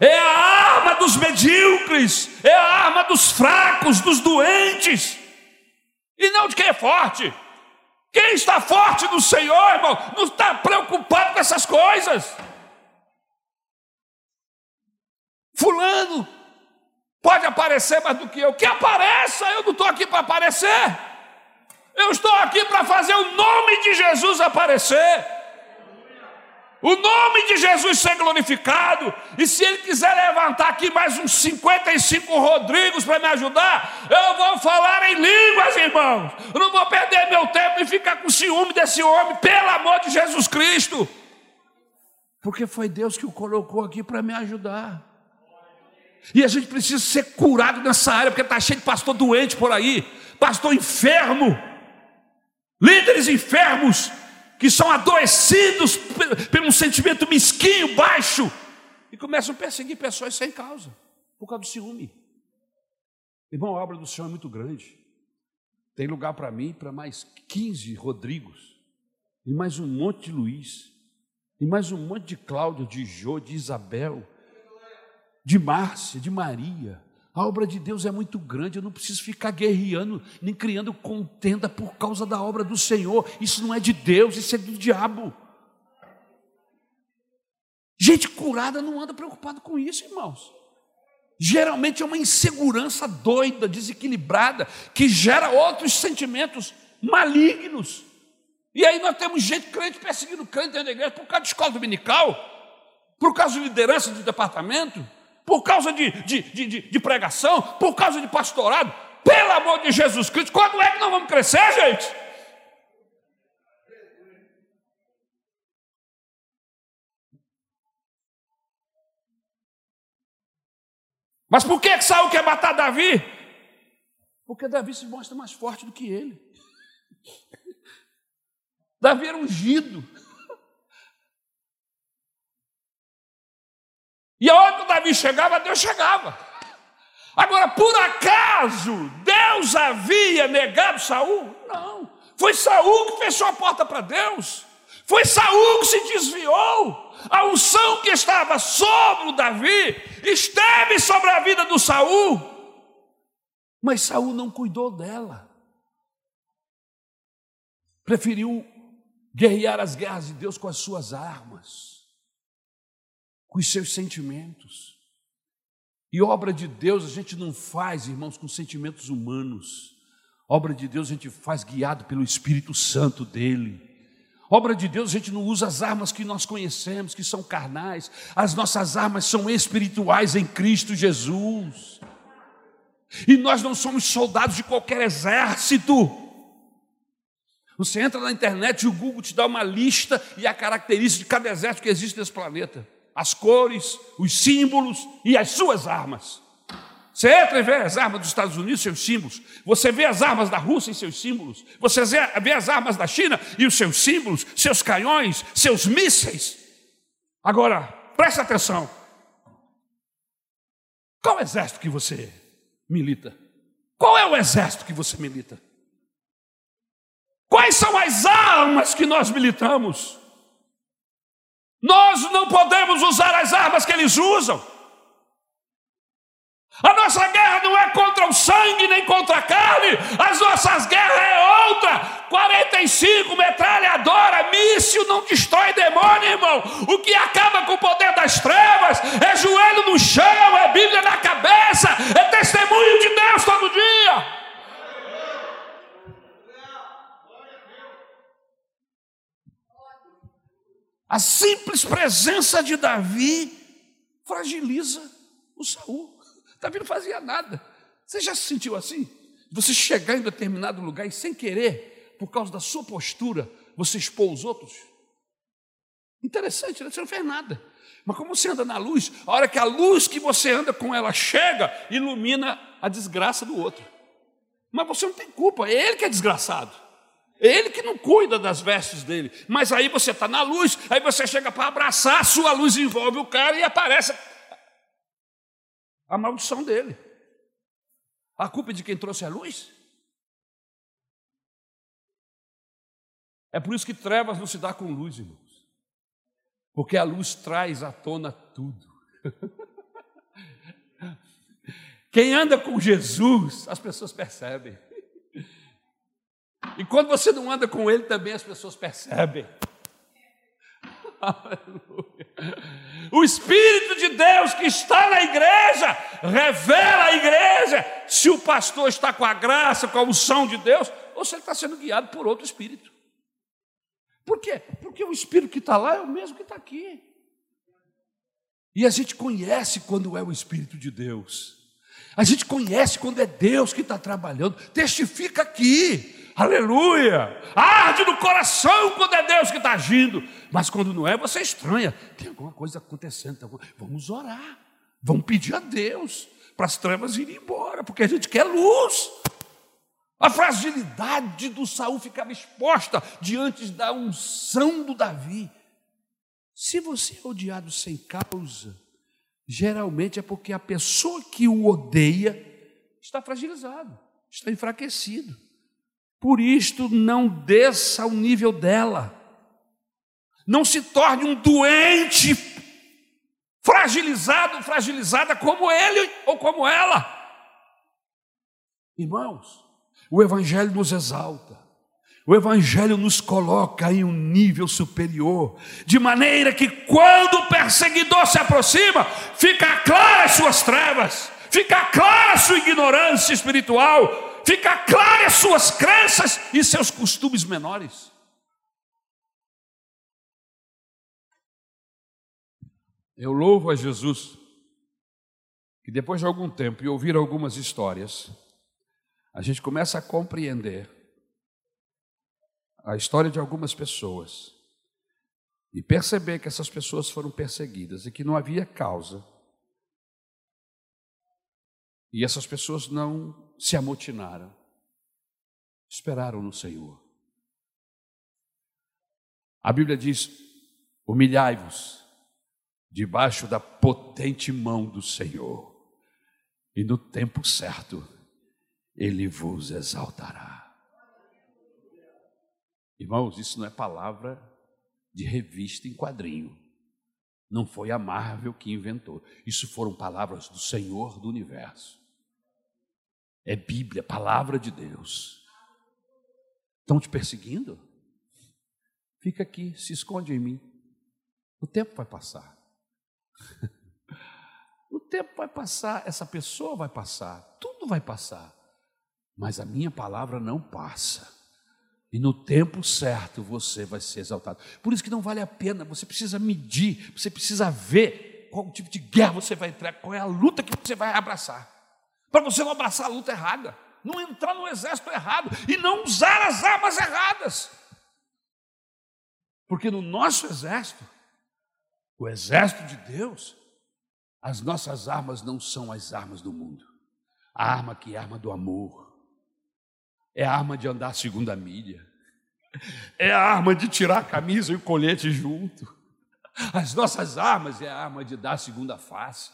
é a arma dos medíocres, é a arma dos fracos, dos doentes, e não de quem é forte. Quem está forte no Senhor, irmão, não está preocupado com essas coisas. Fulano pode aparecer mais do que eu. Que apareça, eu não estou aqui para aparecer. Eu estou aqui para fazer o nome de Jesus aparecer o nome de Jesus ser glorificado. E se ele quiser levantar aqui mais uns 55 Rodrigos para me ajudar, eu vou falar em línguas, irmãos. Eu não vou perder meu tempo e ficar com ciúme desse homem, pelo amor de Jesus Cristo. Porque foi Deus que o colocou aqui para me ajudar. E a gente precisa ser curado nessa área, porque está cheio de pastor doente por aí, pastor enfermo, líderes enfermos que são adoecidos por um sentimento mesquinho, baixo, e começam a perseguir pessoas sem causa, por causa do ciúme. Irmão, a obra do Senhor é muito grande. Tem lugar para mim, para mais 15 Rodrigos, e mais um monte de Luiz, e mais um monte de Cláudio, de Jô, de Isabel, de Márcia, de Maria, a obra de Deus é muito grande, eu não preciso ficar guerreando, nem criando contenda por causa da obra do Senhor. Isso não é de Deus, isso é do diabo. Gente curada não anda preocupada com isso, irmãos. Geralmente é uma insegurança doida, desequilibrada, que gera outros sentimentos malignos. E aí nós temos gente crente perseguindo crente dentro da igreja por causa de escola dominical, por causa de liderança de departamento, por causa de, de, de, de, pregação, por causa de pastorado. Pelo amor de Jesus Cristo, quando é que nós vamos crescer, gente? Mas por que, Saul quer matar Davi? Porque Davi se mostra mais forte do que ele. Davi era ungido. E aonde Davi chegava, Deus chegava. Agora, por acaso, Deus havia negado Saul? Não. Foi Saul que fechou a porta para Deus. Foi Saul que se desviou. A unção que estava sobre o Davi esteve sobre a vida do Saul. Mas Saul não cuidou dela. Preferiu guerrear as guerras de Deus com as suas armas, com os seus sentimentos. E obra de Deus a gente não faz, irmãos, com sentimentos humanos. Obra de Deus a gente faz guiado pelo Espírito Santo dele. Obra de Deus, a gente não usa as armas que nós conhecemos, que são carnais, as nossas armas são espirituais em Cristo Jesus. E nós não somos soldados de qualquer exército. Você entra na internet e o Google te dá uma lista e a característica de cada exército que existe nesse planeta: as cores, os símbolos e as suas armas. Você entra e vê as armas dos Estados Unidos, seus símbolos. Você vê as armas da Rússia e seus símbolos. Você vê as armas da China e os seus símbolos, seus canhões, seus mísseis. Agora, preste atenção. Qual exército que você milita? Qual é o exército que você milita? Quais são as armas que nós militamos? Nós não podemos usar as armas que eles usam. A nossa guerra não é contra o sangue nem contra a carne, as nossas guerras é outra. 45 metralhadora, míssil não destrói demônio, irmão. O que acaba com o poder das trevas é joelho no chão, é Bíblia na cabeça, é testemunho de Deus todo dia. A simples presença de Davi fragiliza o Saul. Davi não fazia nada. Você já se sentiu assim? Você chegar em determinado lugar e sem querer, por causa da sua postura, você expor os outros? Interessante, né? você não fez nada. Mas como você anda na luz, a hora que a luz que você anda com ela chega, ilumina a desgraça do outro. Mas você não tem culpa, é ele que é desgraçado. É ele que não cuida das vestes dele. Mas aí você está na luz, aí você chega para abraçar, a sua luz envolve o cara e aparece a maldição dele. A culpa é de quem trouxe a luz? É por isso que trevas não se dá com luz, irmãos. Porque a luz traz à tona tudo. Quem anda com Jesus, as pessoas percebem. E quando você não anda com Ele, também as pessoas percebem. O Espírito de Deus que está na igreja revela a igreja se o pastor está com a graça, com a unção de Deus, ou se ele está sendo guiado por outro Espírito. Por quê? Porque o Espírito que está lá é o mesmo que está aqui. E a gente conhece quando é o Espírito de Deus. A gente conhece quando é Deus que está trabalhando. Testifica aqui. Aleluia! Arde no coração quando é Deus que está agindo. Mas quando não é, você estranha. Tem alguma coisa acontecendo. Vamos orar. Vamos pedir a Deus para as trevas irem embora, porque a gente quer luz. A fragilidade do Saul ficava exposta diante da unção do Davi. Se você é odiado sem causa, geralmente é porque a pessoa que o odeia está fragilizado, está enfraquecido. Por isto, não desça ao nível dela. Não se torne um doente, fragilizado, fragilizada como ele ou como ela. Irmãos, o Evangelho nos exalta. O Evangelho nos coloca em um nível superior, de maneira que quando o perseguidor se aproxima, fica clara as suas trevas, fica clara sua ignorância espiritual, fica clara as suas crenças e seus costumes menores. Eu louvo a Jesus que depois de algum tempo e ouvir algumas histórias, a gente começa a compreender a história de algumas pessoas e perceber que essas pessoas foram perseguidas e que não havia causa. E essas pessoas não se amotinaram, esperaram no Senhor. A Bíblia diz: humilhai-vos debaixo da potente mão do Senhor, e no tempo certo Ele vos exaltará. Irmãos, isso não é palavra de revista em quadrinho. Não foi a Marvel que inventou. Isso foram palavras do Senhor do universo. É Bíblia, palavra de Deus. Estão te perseguindo? Fica aqui, se esconde em mim. O tempo vai passar. o tempo vai passar, essa pessoa vai passar, tudo vai passar. Mas a minha palavra não passa. E no tempo certo você vai ser exaltado. Por isso que não vale a pena, você precisa medir, você precisa ver qual tipo de guerra você vai entrar, qual é a luta que você vai abraçar. Para você não abraçar a luta errada, não entrar no exército errado e não usar as armas erradas. Porque no nosso exército, o exército de Deus, as nossas armas não são as armas do mundo. A arma que é a arma do amor, é a arma de andar a segunda milha. É a arma de tirar a camisa e o colete junto. As nossas armas é a arma de dar a segunda face.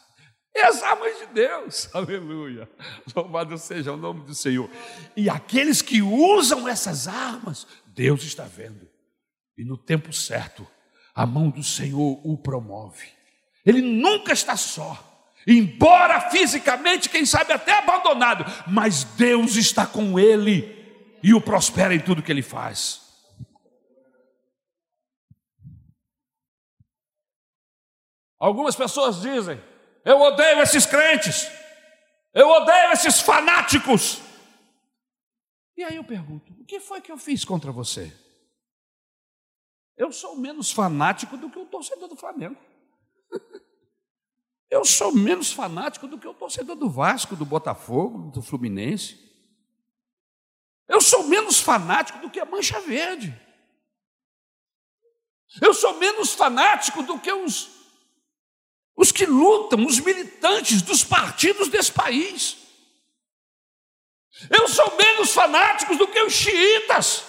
É as armas de Deus. Aleluia. Louvado seja o nome do Senhor. E aqueles que usam essas armas, Deus está vendo. E no tempo certo, a mão do Senhor o promove. Ele nunca está só. Embora fisicamente, quem sabe até abandonado, mas Deus está com ele e o prospera em tudo que ele faz. Algumas pessoas dizem: Eu odeio esses crentes, eu odeio esses fanáticos. E aí eu pergunto: O que foi que eu fiz contra você? Eu sou menos fanático do que o torcedor do Flamengo. Eu sou menos fanático do que o torcedor do Vasco, do Botafogo, do Fluminense. Eu sou menos fanático do que a Mancha Verde. Eu sou menos fanático do que os, os que lutam, os militantes dos partidos desse país. Eu sou menos fanático do que os xiitas.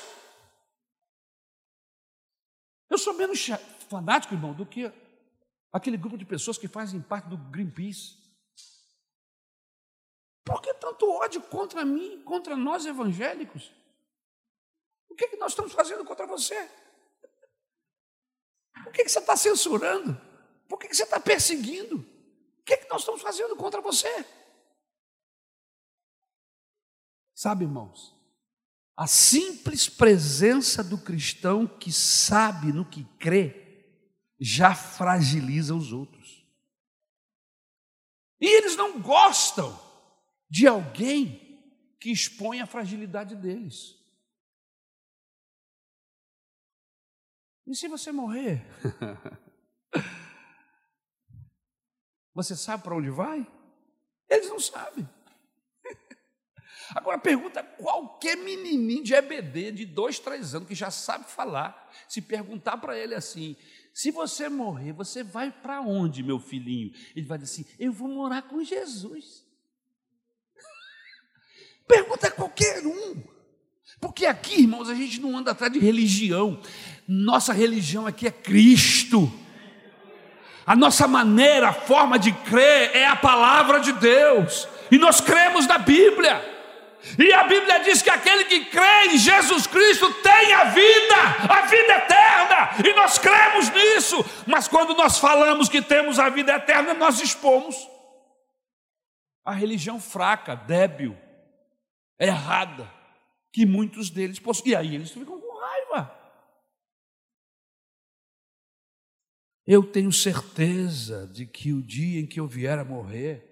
Eu sou menos fanático, irmão, do que aquele grupo de pessoas que fazem parte do Greenpeace. Por que tanto ódio contra mim, contra nós evangélicos? O que, é que nós estamos fazendo contra você? Por que, é que você está censurando? Por que, você está perseguindo? O que, é que nós estamos fazendo contra você? Sabe, irmãos, a simples presença do cristão que sabe no que crê já fragiliza os outros. E eles não gostam de alguém que expõe a fragilidade deles. E se você morrer? você sabe para onde vai? Eles não sabem. Agora pergunta qualquer menininho de EBD de dois, três anos que já sabe falar, se perguntar para ele assim: se você morrer, você vai para onde, meu filhinho? Ele vai dizer assim: eu vou morar com Jesus. Pergunta a qualquer um. Porque aqui, irmãos, a gente não anda atrás de religião. Nossa religião aqui é Cristo. A nossa maneira, a forma de crer é a palavra de Deus. E nós cremos na Bíblia. E a Bíblia diz que aquele que crê em Jesus Cristo tem a vida, a vida eterna, e nós cremos nisso. Mas quando nós falamos que temos a vida eterna, nós expomos a religião fraca, débil, errada, que muitos deles possuem. E aí eles ficam com raiva. Eu tenho certeza de que o dia em que eu vier a morrer,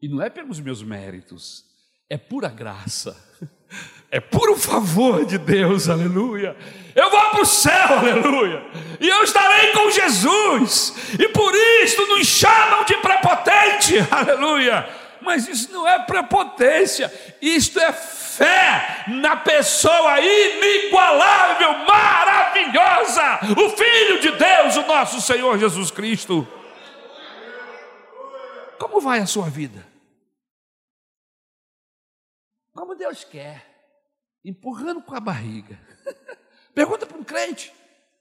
e não é pelos meus méritos, é pura graça, é puro favor de Deus, aleluia. Eu vou para o céu, aleluia, e eu estarei com Jesus, e por isso nos chamam de prepotente, aleluia. Mas isso não é prepotência, isto é fé na pessoa inigualável, maravilhosa, o Filho de Deus, o nosso Senhor Jesus Cristo. Como vai a sua vida? Como Deus quer, empurrando com a barriga. Pergunta para um crente: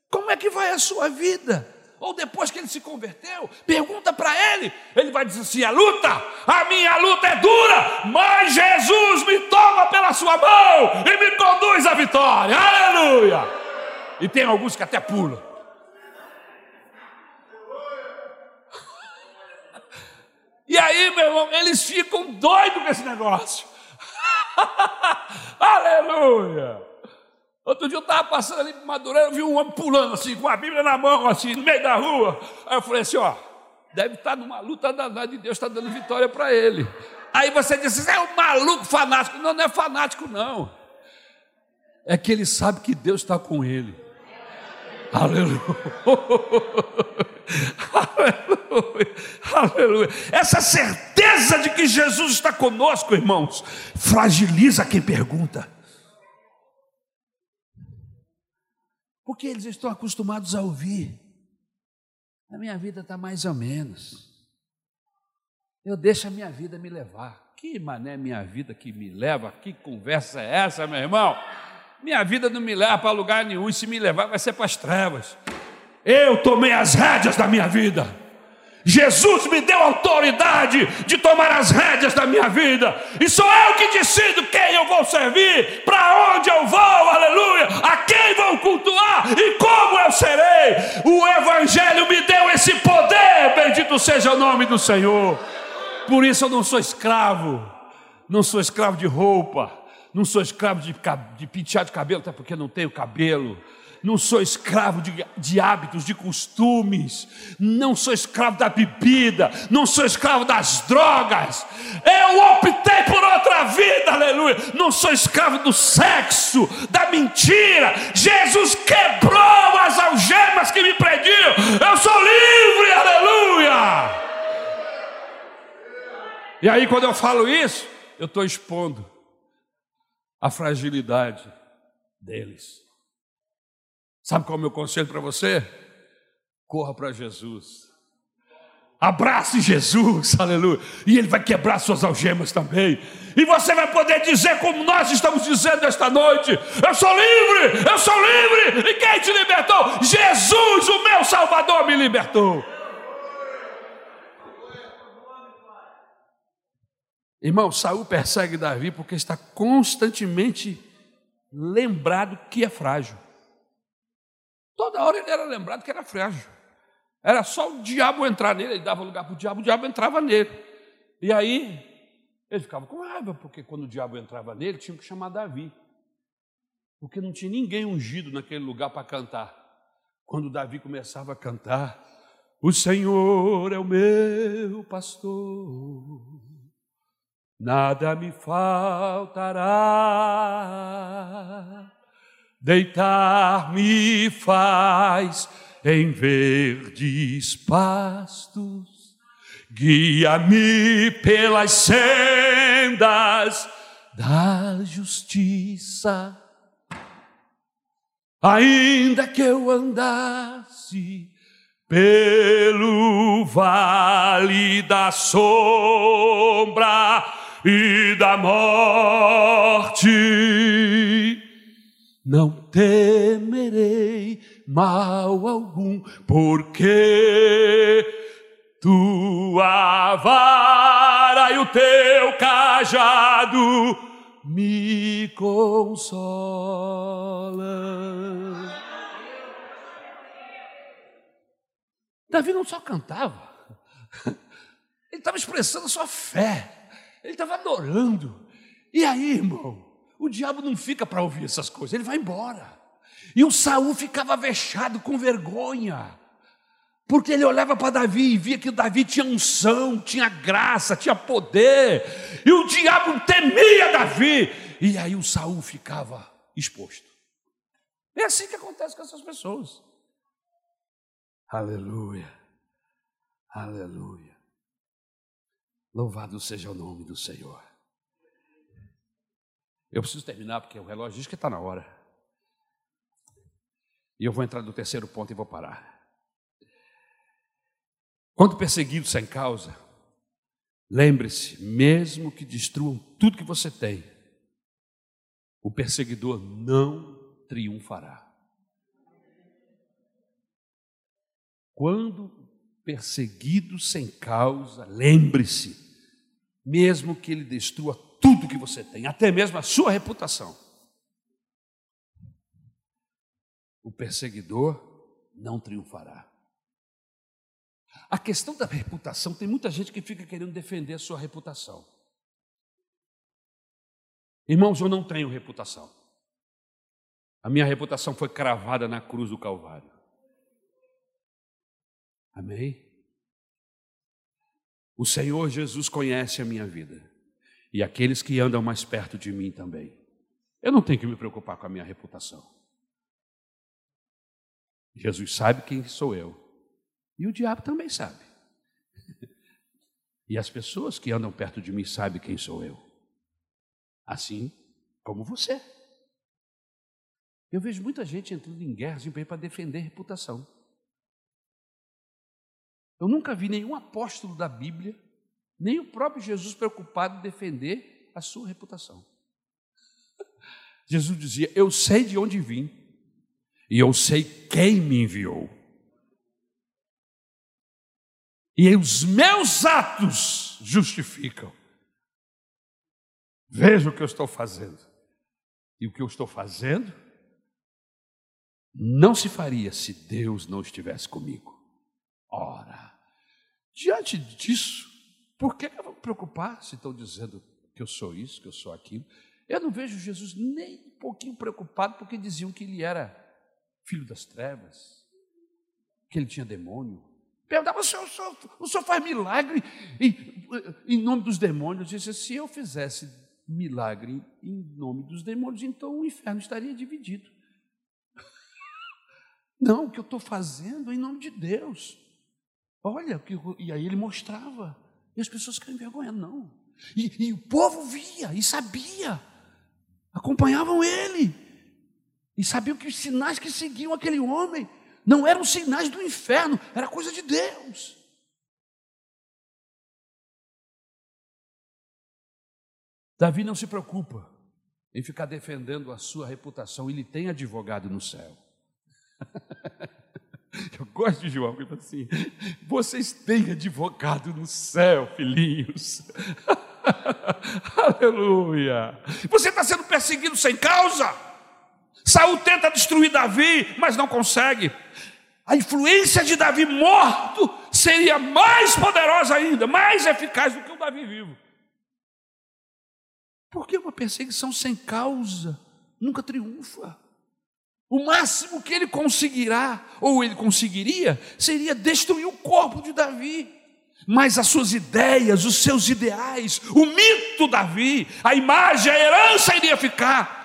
como é que vai a sua vida? Ou depois que ele se converteu, pergunta para ele, ele vai dizer assim: a luta, a minha luta é dura, mas Jesus me toma pela sua mão e me conduz à vitória, aleluia! E tem alguns que até pulam. E aí, meu irmão, eles ficam doidos com esse negócio. Aleluia! Outro dia eu estava passando ali por Madureira, eu vi um homem pulando assim, com a Bíblia na mão, assim, no meio da rua. Aí eu falei assim: ó, deve estar tá numa luta danada e Deus está dando vitória para ele. Aí você disse: é um maluco fanático. Não, não é fanático, não. É que ele sabe que Deus está com ele. Aleluia. Aleluia. Aleluia. Essa certeza de que Jesus está conosco, irmãos, fragiliza quem pergunta. Porque eles estão acostumados a ouvir. A minha vida está mais ou menos. Eu deixo a minha vida me levar. Que mané minha vida que me leva? Que conversa é essa, meu irmão? Minha vida não me leva para lugar nenhum, e se me levar vai ser para as trevas. Eu tomei as rédeas da minha vida. Jesus me deu autoridade de tomar as rédeas da minha vida, e sou eu que decido quem eu vou servir, para onde eu vou, aleluia, a quem vou cultuar e como eu serei. O Evangelho me deu esse poder, bendito seja o nome do Senhor. Por isso eu não sou escravo, não sou escravo de roupa, não sou escravo de, de pentear de cabelo, até porque não tenho cabelo. Não sou escravo de, de hábitos, de costumes. Não sou escravo da bebida. Não sou escravo das drogas. Eu optei por outra vida, aleluia. Não sou escravo do sexo, da mentira. Jesus quebrou as algemas que me prendiam. Eu sou livre, aleluia. E aí, quando eu falo isso, eu estou expondo a fragilidade deles. Sabe qual é o meu conselho para você? Corra para Jesus. Abrace Jesus, aleluia. E Ele vai quebrar suas algemas também. E você vai poder dizer, como nós estamos dizendo esta noite: Eu sou livre, eu sou livre. E quem te libertou? Jesus, o meu Salvador, me libertou. Irmão, Saul persegue Davi porque está constantemente lembrado que é frágil. Toda hora ele era lembrado que era frágil. Era só o diabo entrar nele, ele dava lugar para o diabo, o diabo entrava nele. E aí ele ficava com raiva, porque quando o diabo entrava nele, tinha que chamar Davi. Porque não tinha ninguém ungido naquele lugar para cantar. Quando Davi começava a cantar, o Senhor é o meu pastor nada me faltará. Deitar-me faz em verdes pastos, guia-me pelas sendas da justiça. Ainda que eu andasse pelo vale da sombra e da morte. Não temerei mal algum, porque tua vara e o teu cajado me consolam. Davi não só cantava, ele estava expressando sua fé. Ele estava adorando. E aí, irmão, o diabo não fica para ouvir essas coisas, ele vai embora. E o Saul ficava vexado com vergonha. Porque ele olhava para Davi e via que Davi tinha unção, tinha graça, tinha poder, e o diabo temia Davi, e aí o Saul ficava exposto. É assim que acontece com essas pessoas. Aleluia, aleluia. Louvado seja o nome do Senhor. Eu preciso terminar porque o relógio diz que está na hora. E eu vou entrar no terceiro ponto e vou parar. Quando perseguido sem causa, lembre-se, mesmo que destruam tudo que você tem, o perseguidor não triunfará. Quando perseguido sem causa, lembre-se, mesmo que ele destrua tudo que você tem, até mesmo a sua reputação, o perseguidor não triunfará. A questão da reputação, tem muita gente que fica querendo defender a sua reputação. Irmãos, eu não tenho reputação. A minha reputação foi cravada na cruz do Calvário. Amém? O Senhor Jesus conhece a minha vida e aqueles que andam mais perto de mim também. Eu não tenho que me preocupar com a minha reputação. Jesus sabe quem sou eu. E o diabo também sabe. E as pessoas que andam perto de mim sabem quem sou eu. Assim como você. Eu vejo muita gente entrando em guerras para defender reputação. Eu nunca vi nenhum apóstolo da Bíblia, nem o próprio Jesus preocupado em defender a sua reputação. Jesus dizia: Eu sei de onde vim, e eu sei quem me enviou. E os meus atos justificam. Veja o que eu estou fazendo. E o que eu estou fazendo não se faria se Deus não estivesse comigo. Ora, diante disso, por que eu vou me preocupar se estão dizendo que eu sou isso, que eu sou aquilo? Eu não vejo Jesus nem um pouquinho preocupado porque diziam que ele era filho das trevas, que ele tinha demônio. Perguntava, o senhor, o senhor, o senhor faz milagre em, em nome dos demônios? Eu disse, se eu fizesse milagre em nome dos demônios, então o inferno estaria dividido. Não, o que eu estou fazendo é em nome de Deus. Olha, e aí ele mostrava. E as pessoas ficaram envergonhadas, não. E, e o povo via e sabia, acompanhavam ele, e sabiam que os sinais que seguiam aquele homem não eram sinais do inferno, era coisa de Deus. Davi não se preocupa em ficar defendendo a sua reputação, ele tem advogado no céu. Eu gosto de João, ele fala assim: vocês têm advogado no céu, filhinhos. Aleluia. Você está sendo perseguido sem causa. Saul tenta destruir Davi, mas não consegue. A influência de Davi morto seria mais poderosa ainda, mais eficaz do que o Davi vivo. Porque uma perseguição sem causa nunca triunfa. O máximo que ele conseguirá, ou ele conseguiria, seria destruir o corpo de Davi. Mas as suas ideias, os seus ideais, o mito Davi, a imagem, a herança iria ficar.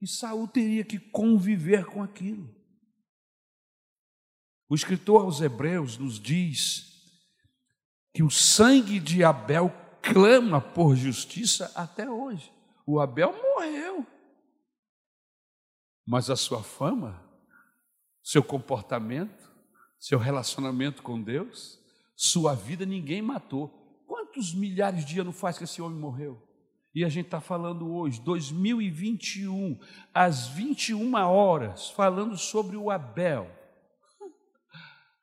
E Saul teria que conviver com aquilo. O escritor aos Hebreus nos diz que o sangue de Abel clama por justiça até hoje. O Abel morreu, mas a sua fama, seu comportamento, seu relacionamento com Deus, sua vida ninguém matou. Quantos milhares de anos faz que esse homem morreu? E a gente está falando hoje, 2021, às 21 horas, falando sobre o Abel.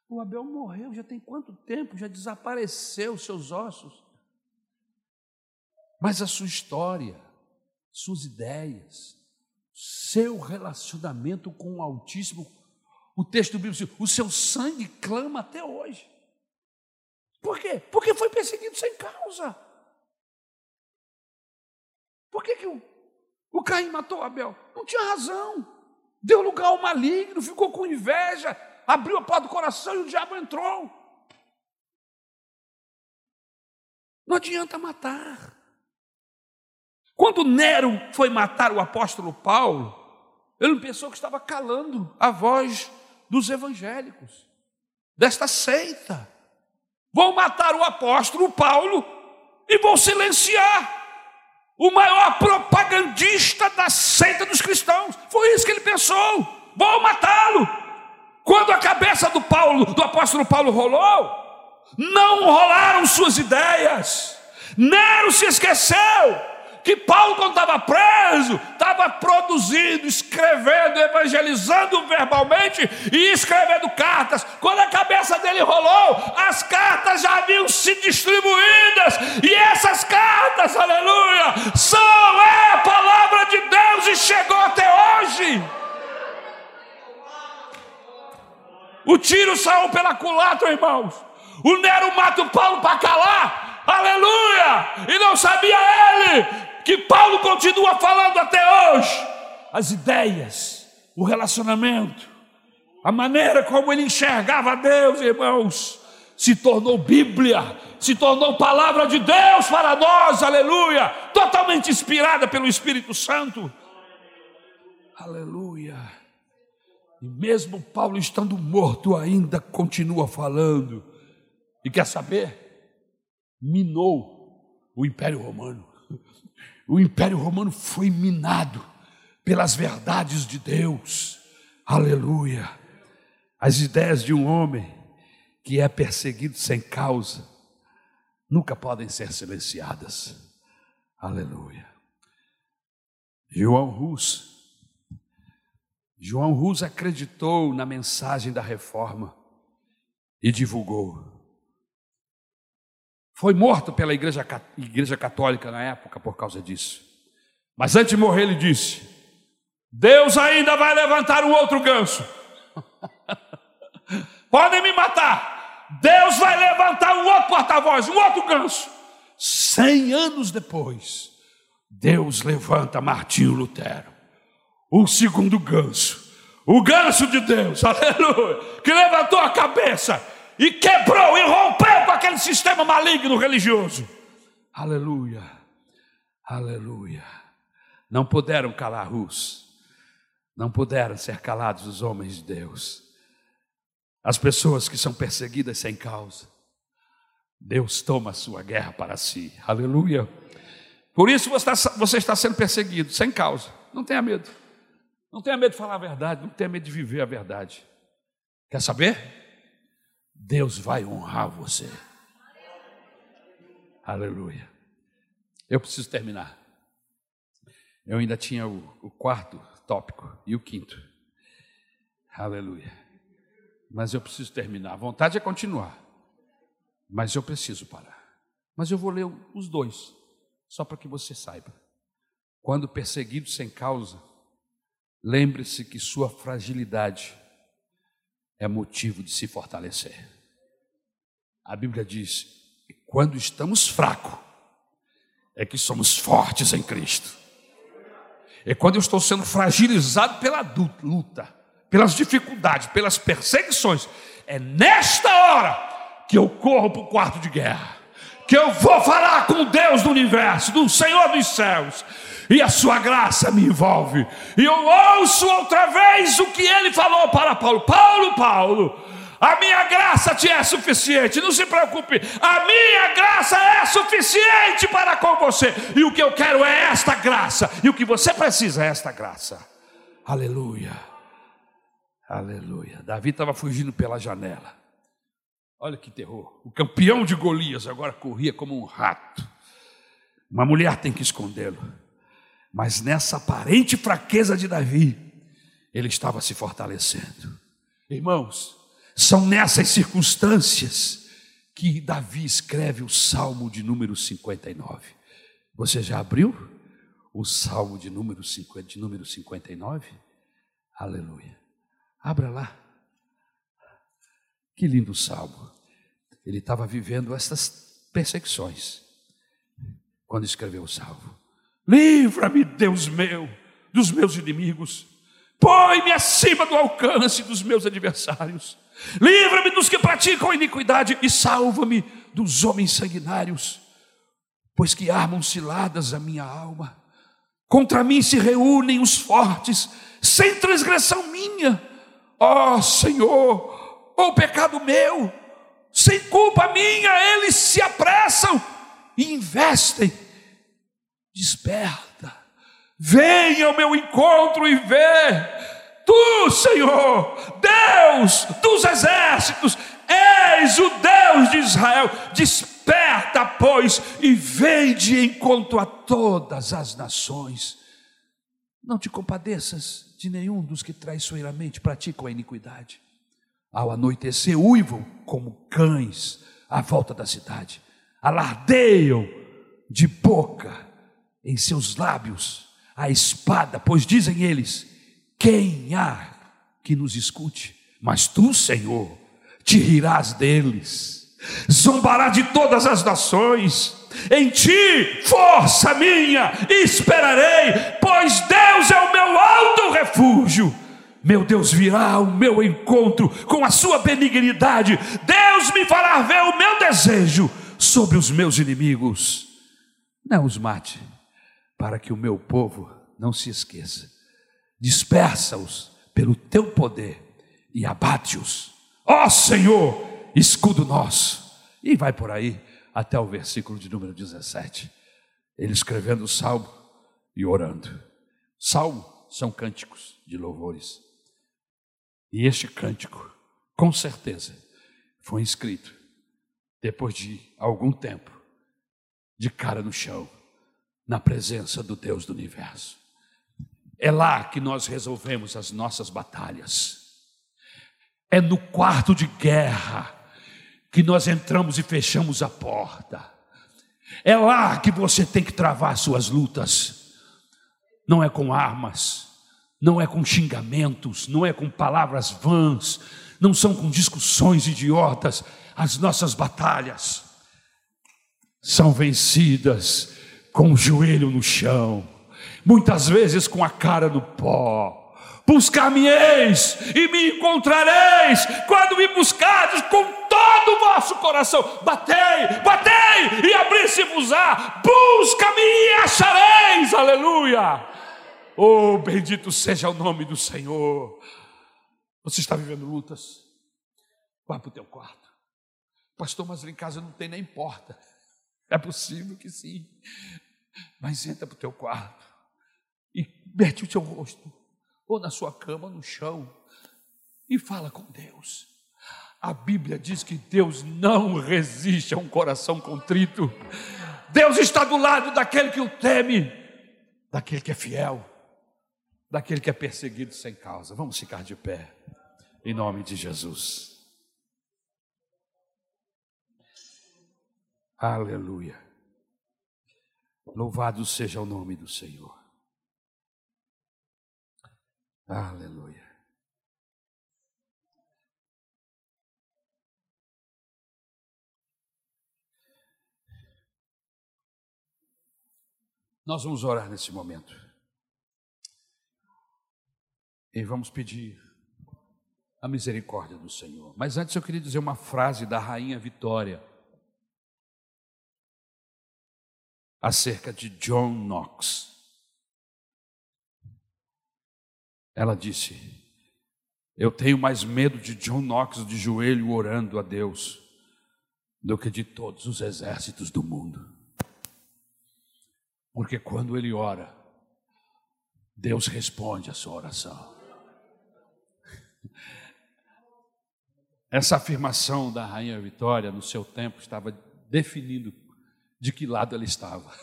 O Abel morreu, já tem quanto tempo? Já desapareceu seus ossos. Mas a sua história, suas ideias, seu relacionamento com o Altíssimo, o texto bíblico diz, o seu sangue clama até hoje. Por quê? Porque foi perseguido sem causa. Por que, que o O Caim matou Abel. Não tinha razão. Deu lugar ao maligno, ficou com inveja, abriu a porta do coração e o diabo entrou. Não adianta matar. Quando Nero foi matar o apóstolo Paulo, ele pensou que estava calando a voz dos evangélicos, desta seita. Vão matar o apóstolo Paulo e vão silenciar o maior propagandista da seita dos cristãos. Foi isso que ele pensou. Vou matá-lo. Quando a cabeça do Paulo, do apóstolo Paulo rolou, não rolaram suas ideias. Nero se esqueceu que Paulo, quando estava preso, estava produzindo, escrevendo, evangelizando verbalmente e escrevendo cartas. Quando a cabeça dele rolou, as cartas já haviam se distribuídas, e essas cartas, aleluia, são é a palavra de Deus e chegou até hoje. O tiro saiu pela culatra, irmãos. O Nero mata o Paulo para calar, aleluia, e não sabia ele que Paulo continua falando até hoje. As ideias, o relacionamento, a maneira como ele enxergava Deus, irmãos, se tornou Bíblia, se tornou palavra de Deus para nós, aleluia, totalmente inspirada pelo Espírito Santo. Aleluia. E mesmo Paulo estando morto, ainda continua falando. E quer saber? Minou o Império Romano o Império Romano foi minado pelas verdades de Deus. Aleluia. As ideias de um homem que é perseguido sem causa nunca podem ser silenciadas. Aleluia. João Rus. João Rus acreditou na mensagem da reforma e divulgou. Foi morto pela igreja, igreja católica na época por causa disso. Mas antes de morrer, ele disse: Deus ainda vai levantar um outro ganso. Podem me matar. Deus vai levantar um outro porta-voz, um outro ganso. Cem anos depois, Deus levanta Martinho Lutero, o segundo ganso, o ganso de Deus, aleluia, que levantou a cabeça e quebrou e rompeu com aquele sistema maligno religioso. Aleluia, aleluia. Não puderam calar Rus, não puderam ser calados os homens de Deus, as pessoas que são perseguidas sem causa. Deus toma a sua guerra para si, aleluia. Por isso você está, você está sendo perseguido sem causa, não tenha medo, não tenha medo de falar a verdade, não tenha medo de viver a verdade. Quer saber? Deus vai honrar você. Aleluia. Eu preciso terminar. Eu ainda tinha o, o quarto tópico e o quinto. Aleluia. Mas eu preciso terminar. A vontade é continuar. Mas eu preciso parar. Mas eu vou ler os dois, só para que você saiba. Quando perseguido sem causa, lembre-se que sua fragilidade é motivo de se fortalecer. A Bíblia diz: quando estamos fracos, é que somos fortes em Cristo. É quando eu estou sendo fragilizado pela luta, pelas dificuldades, pelas perseguições, é nesta hora que eu corro para o quarto de guerra, que eu vou falar com Deus do universo, do Senhor dos céus, e a sua graça me envolve. E eu ouço outra vez o que ele falou para Paulo: Paulo, Paulo, a minha graça te é suficiente, não se preocupe, a minha graça é suficiente para com você, e o que eu quero é esta graça, e o que você precisa é esta graça. Aleluia, aleluia. Davi estava fugindo pela janela, olha que terror. O campeão de Golias agora corria como um rato. Uma mulher tem que escondê-lo. Mas nessa aparente fraqueza de Davi, ele estava se fortalecendo. Irmãos, são nessas circunstâncias que Davi escreve o Salmo de número 59. Você já abriu o Salmo de número, 50, de número 59? Aleluia. Abra lá. Que lindo salmo. Ele estava vivendo essas perseguições quando escreveu o salmo. Livra-me, Deus meu, dos meus inimigos. Põe-me acima do alcance dos meus adversários. Livra-me dos que praticam iniquidade e salva-me dos homens sanguinários, pois que armam ciladas a minha alma. Contra mim se reúnem os fortes, sem transgressão minha. Ó oh, Senhor, ó oh, pecado meu, sem culpa minha, eles se apressam e investem. Desperta, venha ao meu encontro e vê. Tu, Senhor, Deus dos exércitos, és o Deus de Israel. Desperta, pois, e vem de encontro a todas as nações. Não te compadeças de nenhum dos que traiçoeiramente praticam a iniquidade. Ao anoitecer, uivam como cães à volta da cidade, alardeiam de boca em seus lábios a espada, pois dizem eles: quem há que nos escute? Mas tu, Senhor, te rirás deles, zombará de todas as nações. Em ti, força minha, esperarei, pois Deus é o meu alto refúgio. Meu Deus virá ao meu encontro com a sua benignidade. Deus me fará ver o meu desejo sobre os meus inimigos. Não os mate, para que o meu povo não se esqueça. Dispersa-os pelo teu poder e abate-os. Ó Senhor, escudo nosso. E vai por aí até o versículo de número 17. Ele escrevendo o salmo e orando. Salmo são cânticos de louvores. E este cântico, com certeza, foi escrito depois de algum tempo, de cara no chão, na presença do Deus do universo. É lá que nós resolvemos as nossas batalhas. É no quarto de guerra que nós entramos e fechamos a porta. É lá que você tem que travar suas lutas. Não é com armas, não é com xingamentos, não é com palavras vãs, não são com discussões idiotas. As nossas batalhas são vencidas com o joelho no chão, muitas vezes com a cara no pó. Buscar-me-eis e me encontrareis quando me buscardes com todo o vosso coração. Batei, batei e abri-se-vos-á. Busca-me e achareis. Aleluia. Oh, bendito seja o nome do Senhor. Você está vivendo lutas? Vá para o teu quarto. Pastor, mas lá em casa não tem nem porta. É possível que sim. Mas entra para o teu quarto e mete o teu rosto, ou na sua cama, no chão, e fala com Deus. A Bíblia diz que Deus não resiste a um coração contrito. Deus está do lado daquele que o teme, daquele que é fiel daquele que é perseguido sem causa. Vamos ficar de pé, em nome de Jesus. Aleluia. Louvado seja o nome do Senhor. Aleluia. Nós vamos orar nesse momento. E vamos pedir a misericórdia do Senhor. Mas antes eu queria dizer uma frase da rainha Vitória acerca de John Knox. Ela disse: Eu tenho mais medo de John Knox de joelho orando a Deus do que de todos os exércitos do mundo. Porque quando ele ora, Deus responde a sua oração. Essa afirmação da Rainha Vitória no seu tempo estava definindo de que lado ela estava.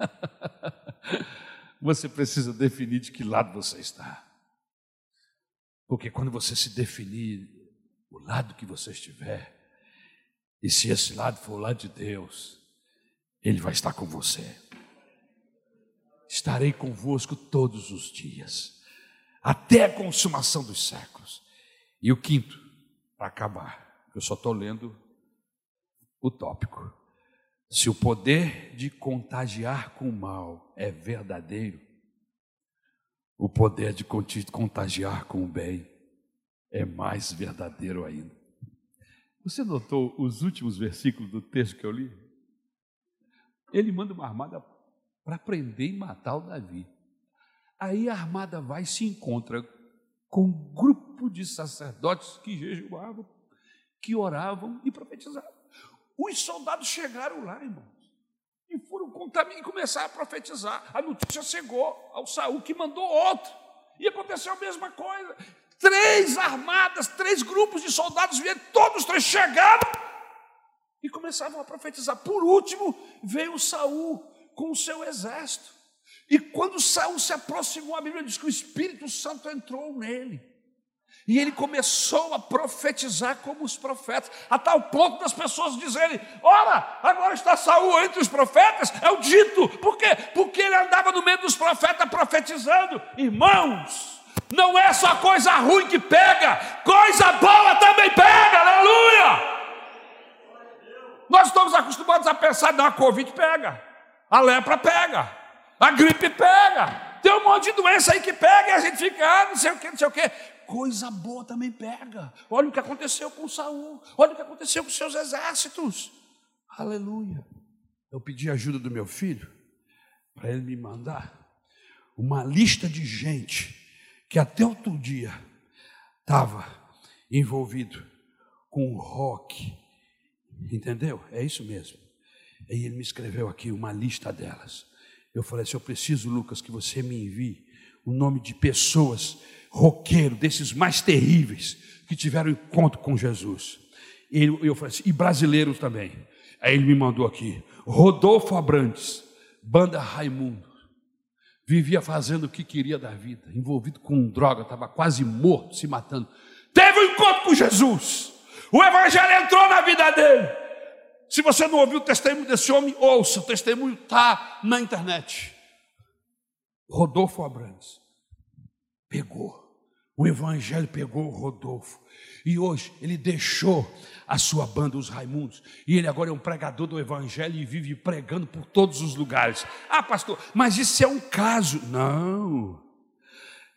Você precisa definir de que lado você está. Porque quando você se definir o lado que você estiver, e se esse lado for o lado de Deus, Ele vai estar com você. Estarei convosco todos os dias, até a consumação dos séculos. E o quinto, para acabar, eu só estou lendo o tópico. Se o poder de contagiar com o mal é verdadeiro, o poder de contagiar com o bem é mais verdadeiro ainda. Você notou os últimos versículos do texto que eu li? Ele manda uma armada para prender e matar o Davi. Aí a armada vai e se encontra com um grupo de sacerdotes que jejuavam, que oravam e profetizavam. Os soldados chegaram lá, irmãos, e foram contaminados e começaram a profetizar. A notícia chegou ao Saul que mandou outro. E aconteceu a mesma coisa. Três armadas, três grupos de soldados vieram, todos três chegaram e começavam a profetizar. Por último, veio Saul com o seu exército. E quando Saul se aproximou, a Bíblia diz que o Espírito Santo entrou nele. E ele começou a profetizar como os profetas, a tal ponto das pessoas dizerem: Ora, agora está Saul entre os profetas, é o dito. Por quê? Porque ele andava no meio dos profetas profetizando. Irmãos, não é só coisa ruim que pega, coisa boa também pega, aleluia! Nós estamos acostumados a pensar: não, a Covid pega, a lepra pega, a gripe pega, tem um monte de doença aí que pega e a gente fica, ah, não sei o que, não sei o que coisa boa também pega. Olha o que aconteceu com Saul, olha o que aconteceu com seus exércitos. Aleluia. Eu pedi ajuda do meu filho para ele me mandar uma lista de gente que até outro dia estava envolvido com rock. Entendeu? É isso mesmo. E ele me escreveu aqui uma lista delas. Eu falei assim: eu preciso, Lucas, que você me envie o nome de pessoas roqueiro, desses mais terríveis, que tiveram encontro com Jesus. E eu falei assim, e brasileiros também. Aí ele me mandou aqui, Rodolfo Abrantes, banda Raimundo. Vivia fazendo o que queria da vida, envolvido com droga, estava quase morto, se matando. Teve um encontro com Jesus. O evangelho entrou na vida dele. Se você não ouviu o testemunho desse homem, ouça, o testemunho está na internet. Rodolfo Abrantes pegou. O Evangelho pegou o Rodolfo. E hoje ele deixou a sua banda, os Raimundos. E ele agora é um pregador do Evangelho e vive pregando por todos os lugares. Ah, pastor, mas isso é um caso. Não.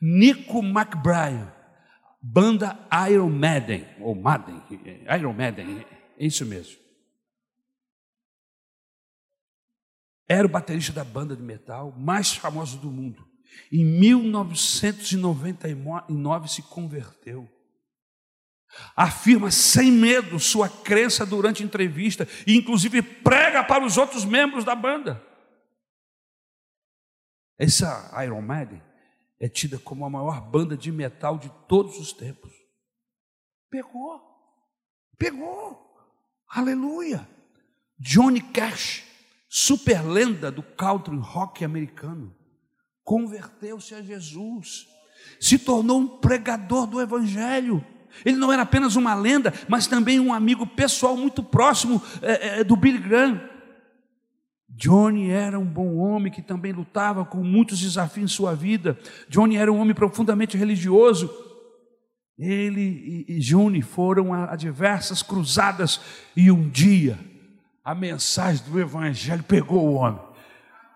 Nico McBride, banda Iron Maiden, ou Madden, Iron Maiden, é isso mesmo. Era o baterista da banda de metal mais famosa do mundo. Em 1999 se converteu. Afirma sem medo sua crença durante entrevista e, inclusive, prega para os outros membros da banda. Essa Iron Maiden é tida como a maior banda de metal de todos os tempos. Pegou, pegou, aleluia. Johnny Cash, super lenda do country rock americano converteu-se a Jesus, se tornou um pregador do Evangelho. Ele não era apenas uma lenda, mas também um amigo pessoal muito próximo é, é, do Billy Graham. Johnny era um bom homem que também lutava com muitos desafios em sua vida. Johnny era um homem profundamente religioso. Ele e, e Johnny foram a, a diversas cruzadas e um dia a mensagem do Evangelho pegou o homem.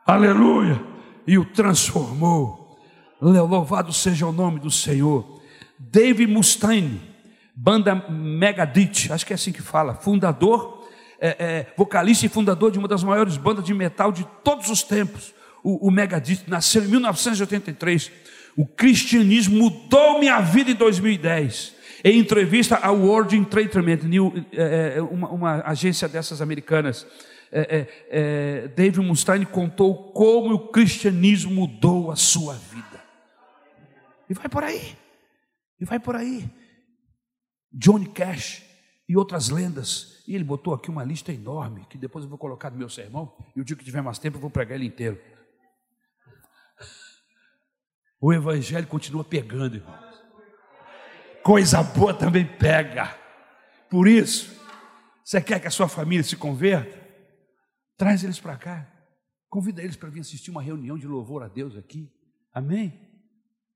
Aleluia! E o transformou. Louvado seja o nome do Senhor. David Mustaine, banda Megadeth, acho que é assim que fala, fundador, é, é, vocalista e fundador de uma das maiores bandas de metal de todos os tempos. O, o Megadeth nasceu em 1983. O cristianismo mudou minha vida em 2010. Em entrevista ao World Entertainment, é, é, uma, uma agência dessas americanas, é, é, é, David Mustaine contou como o cristianismo mudou a sua vida. E vai por aí. E vai por aí. Johnny Cash e outras lendas. E ele botou aqui uma lista enorme, que depois eu vou colocar no meu sermão, e o dia que tiver mais tempo eu vou pregar ele inteiro. O evangelho continua pegando, irmãos. Coisa boa também pega. Por isso, você quer que a sua família se converta? Traz eles para cá. Convida eles para vir assistir uma reunião de louvor a Deus aqui. Amém?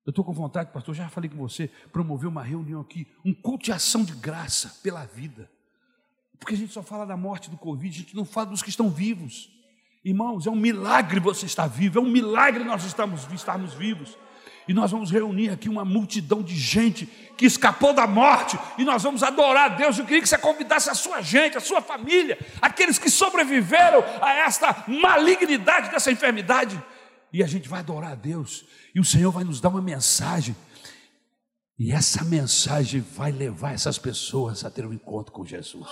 Eu estou com vontade, pastor, já falei com você, promover uma reunião aqui, um culto de ação de graça pela vida. porque a gente só fala da morte do Covid, a gente não fala dos que estão vivos. Irmãos, é um milagre você estar vivo, é um milagre nós estamos, estarmos vivos. E nós vamos reunir aqui uma multidão de gente que escapou da morte, e nós vamos adorar a Deus. Eu queria que você convidasse a sua gente, a sua família, aqueles que sobreviveram a esta malignidade dessa enfermidade. E a gente vai adorar a Deus, e o Senhor vai nos dar uma mensagem. E essa mensagem vai levar essas pessoas a ter um encontro com Jesus.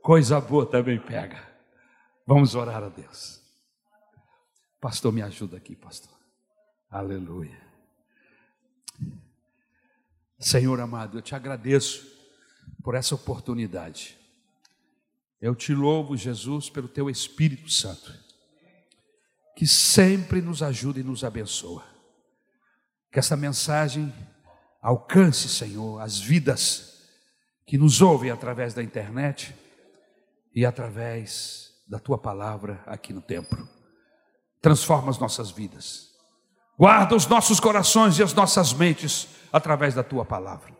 Coisa boa também pega. Vamos orar a Deus. Pastor, me ajuda aqui, pastor. Aleluia. Senhor amado, eu te agradeço por essa oportunidade. Eu te louvo, Jesus, pelo teu Espírito Santo, que sempre nos ajuda e nos abençoa. Que essa mensagem alcance, Senhor, as vidas que nos ouvem através da internet e através da tua palavra aqui no templo. Transforma as nossas vidas. Guarda os nossos corações e as nossas mentes através da tua palavra.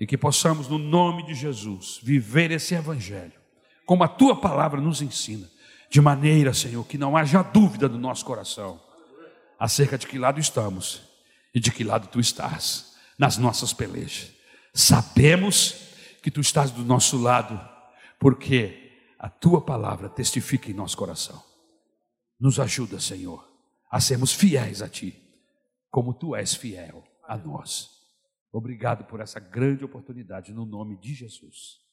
E que possamos, no nome de Jesus, viver esse evangelho, como a tua palavra nos ensina, de maneira, Senhor, que não haja dúvida no nosso coração acerca de que lado estamos e de que lado tu estás nas nossas pelejas. Sabemos que tu estás do nosso lado, porque a tua palavra testifica em nosso coração. Nos ajuda, Senhor, a sermos fiéis a ti, como tu és fiel a nós. Obrigado por essa grande oportunidade, no nome de Jesus.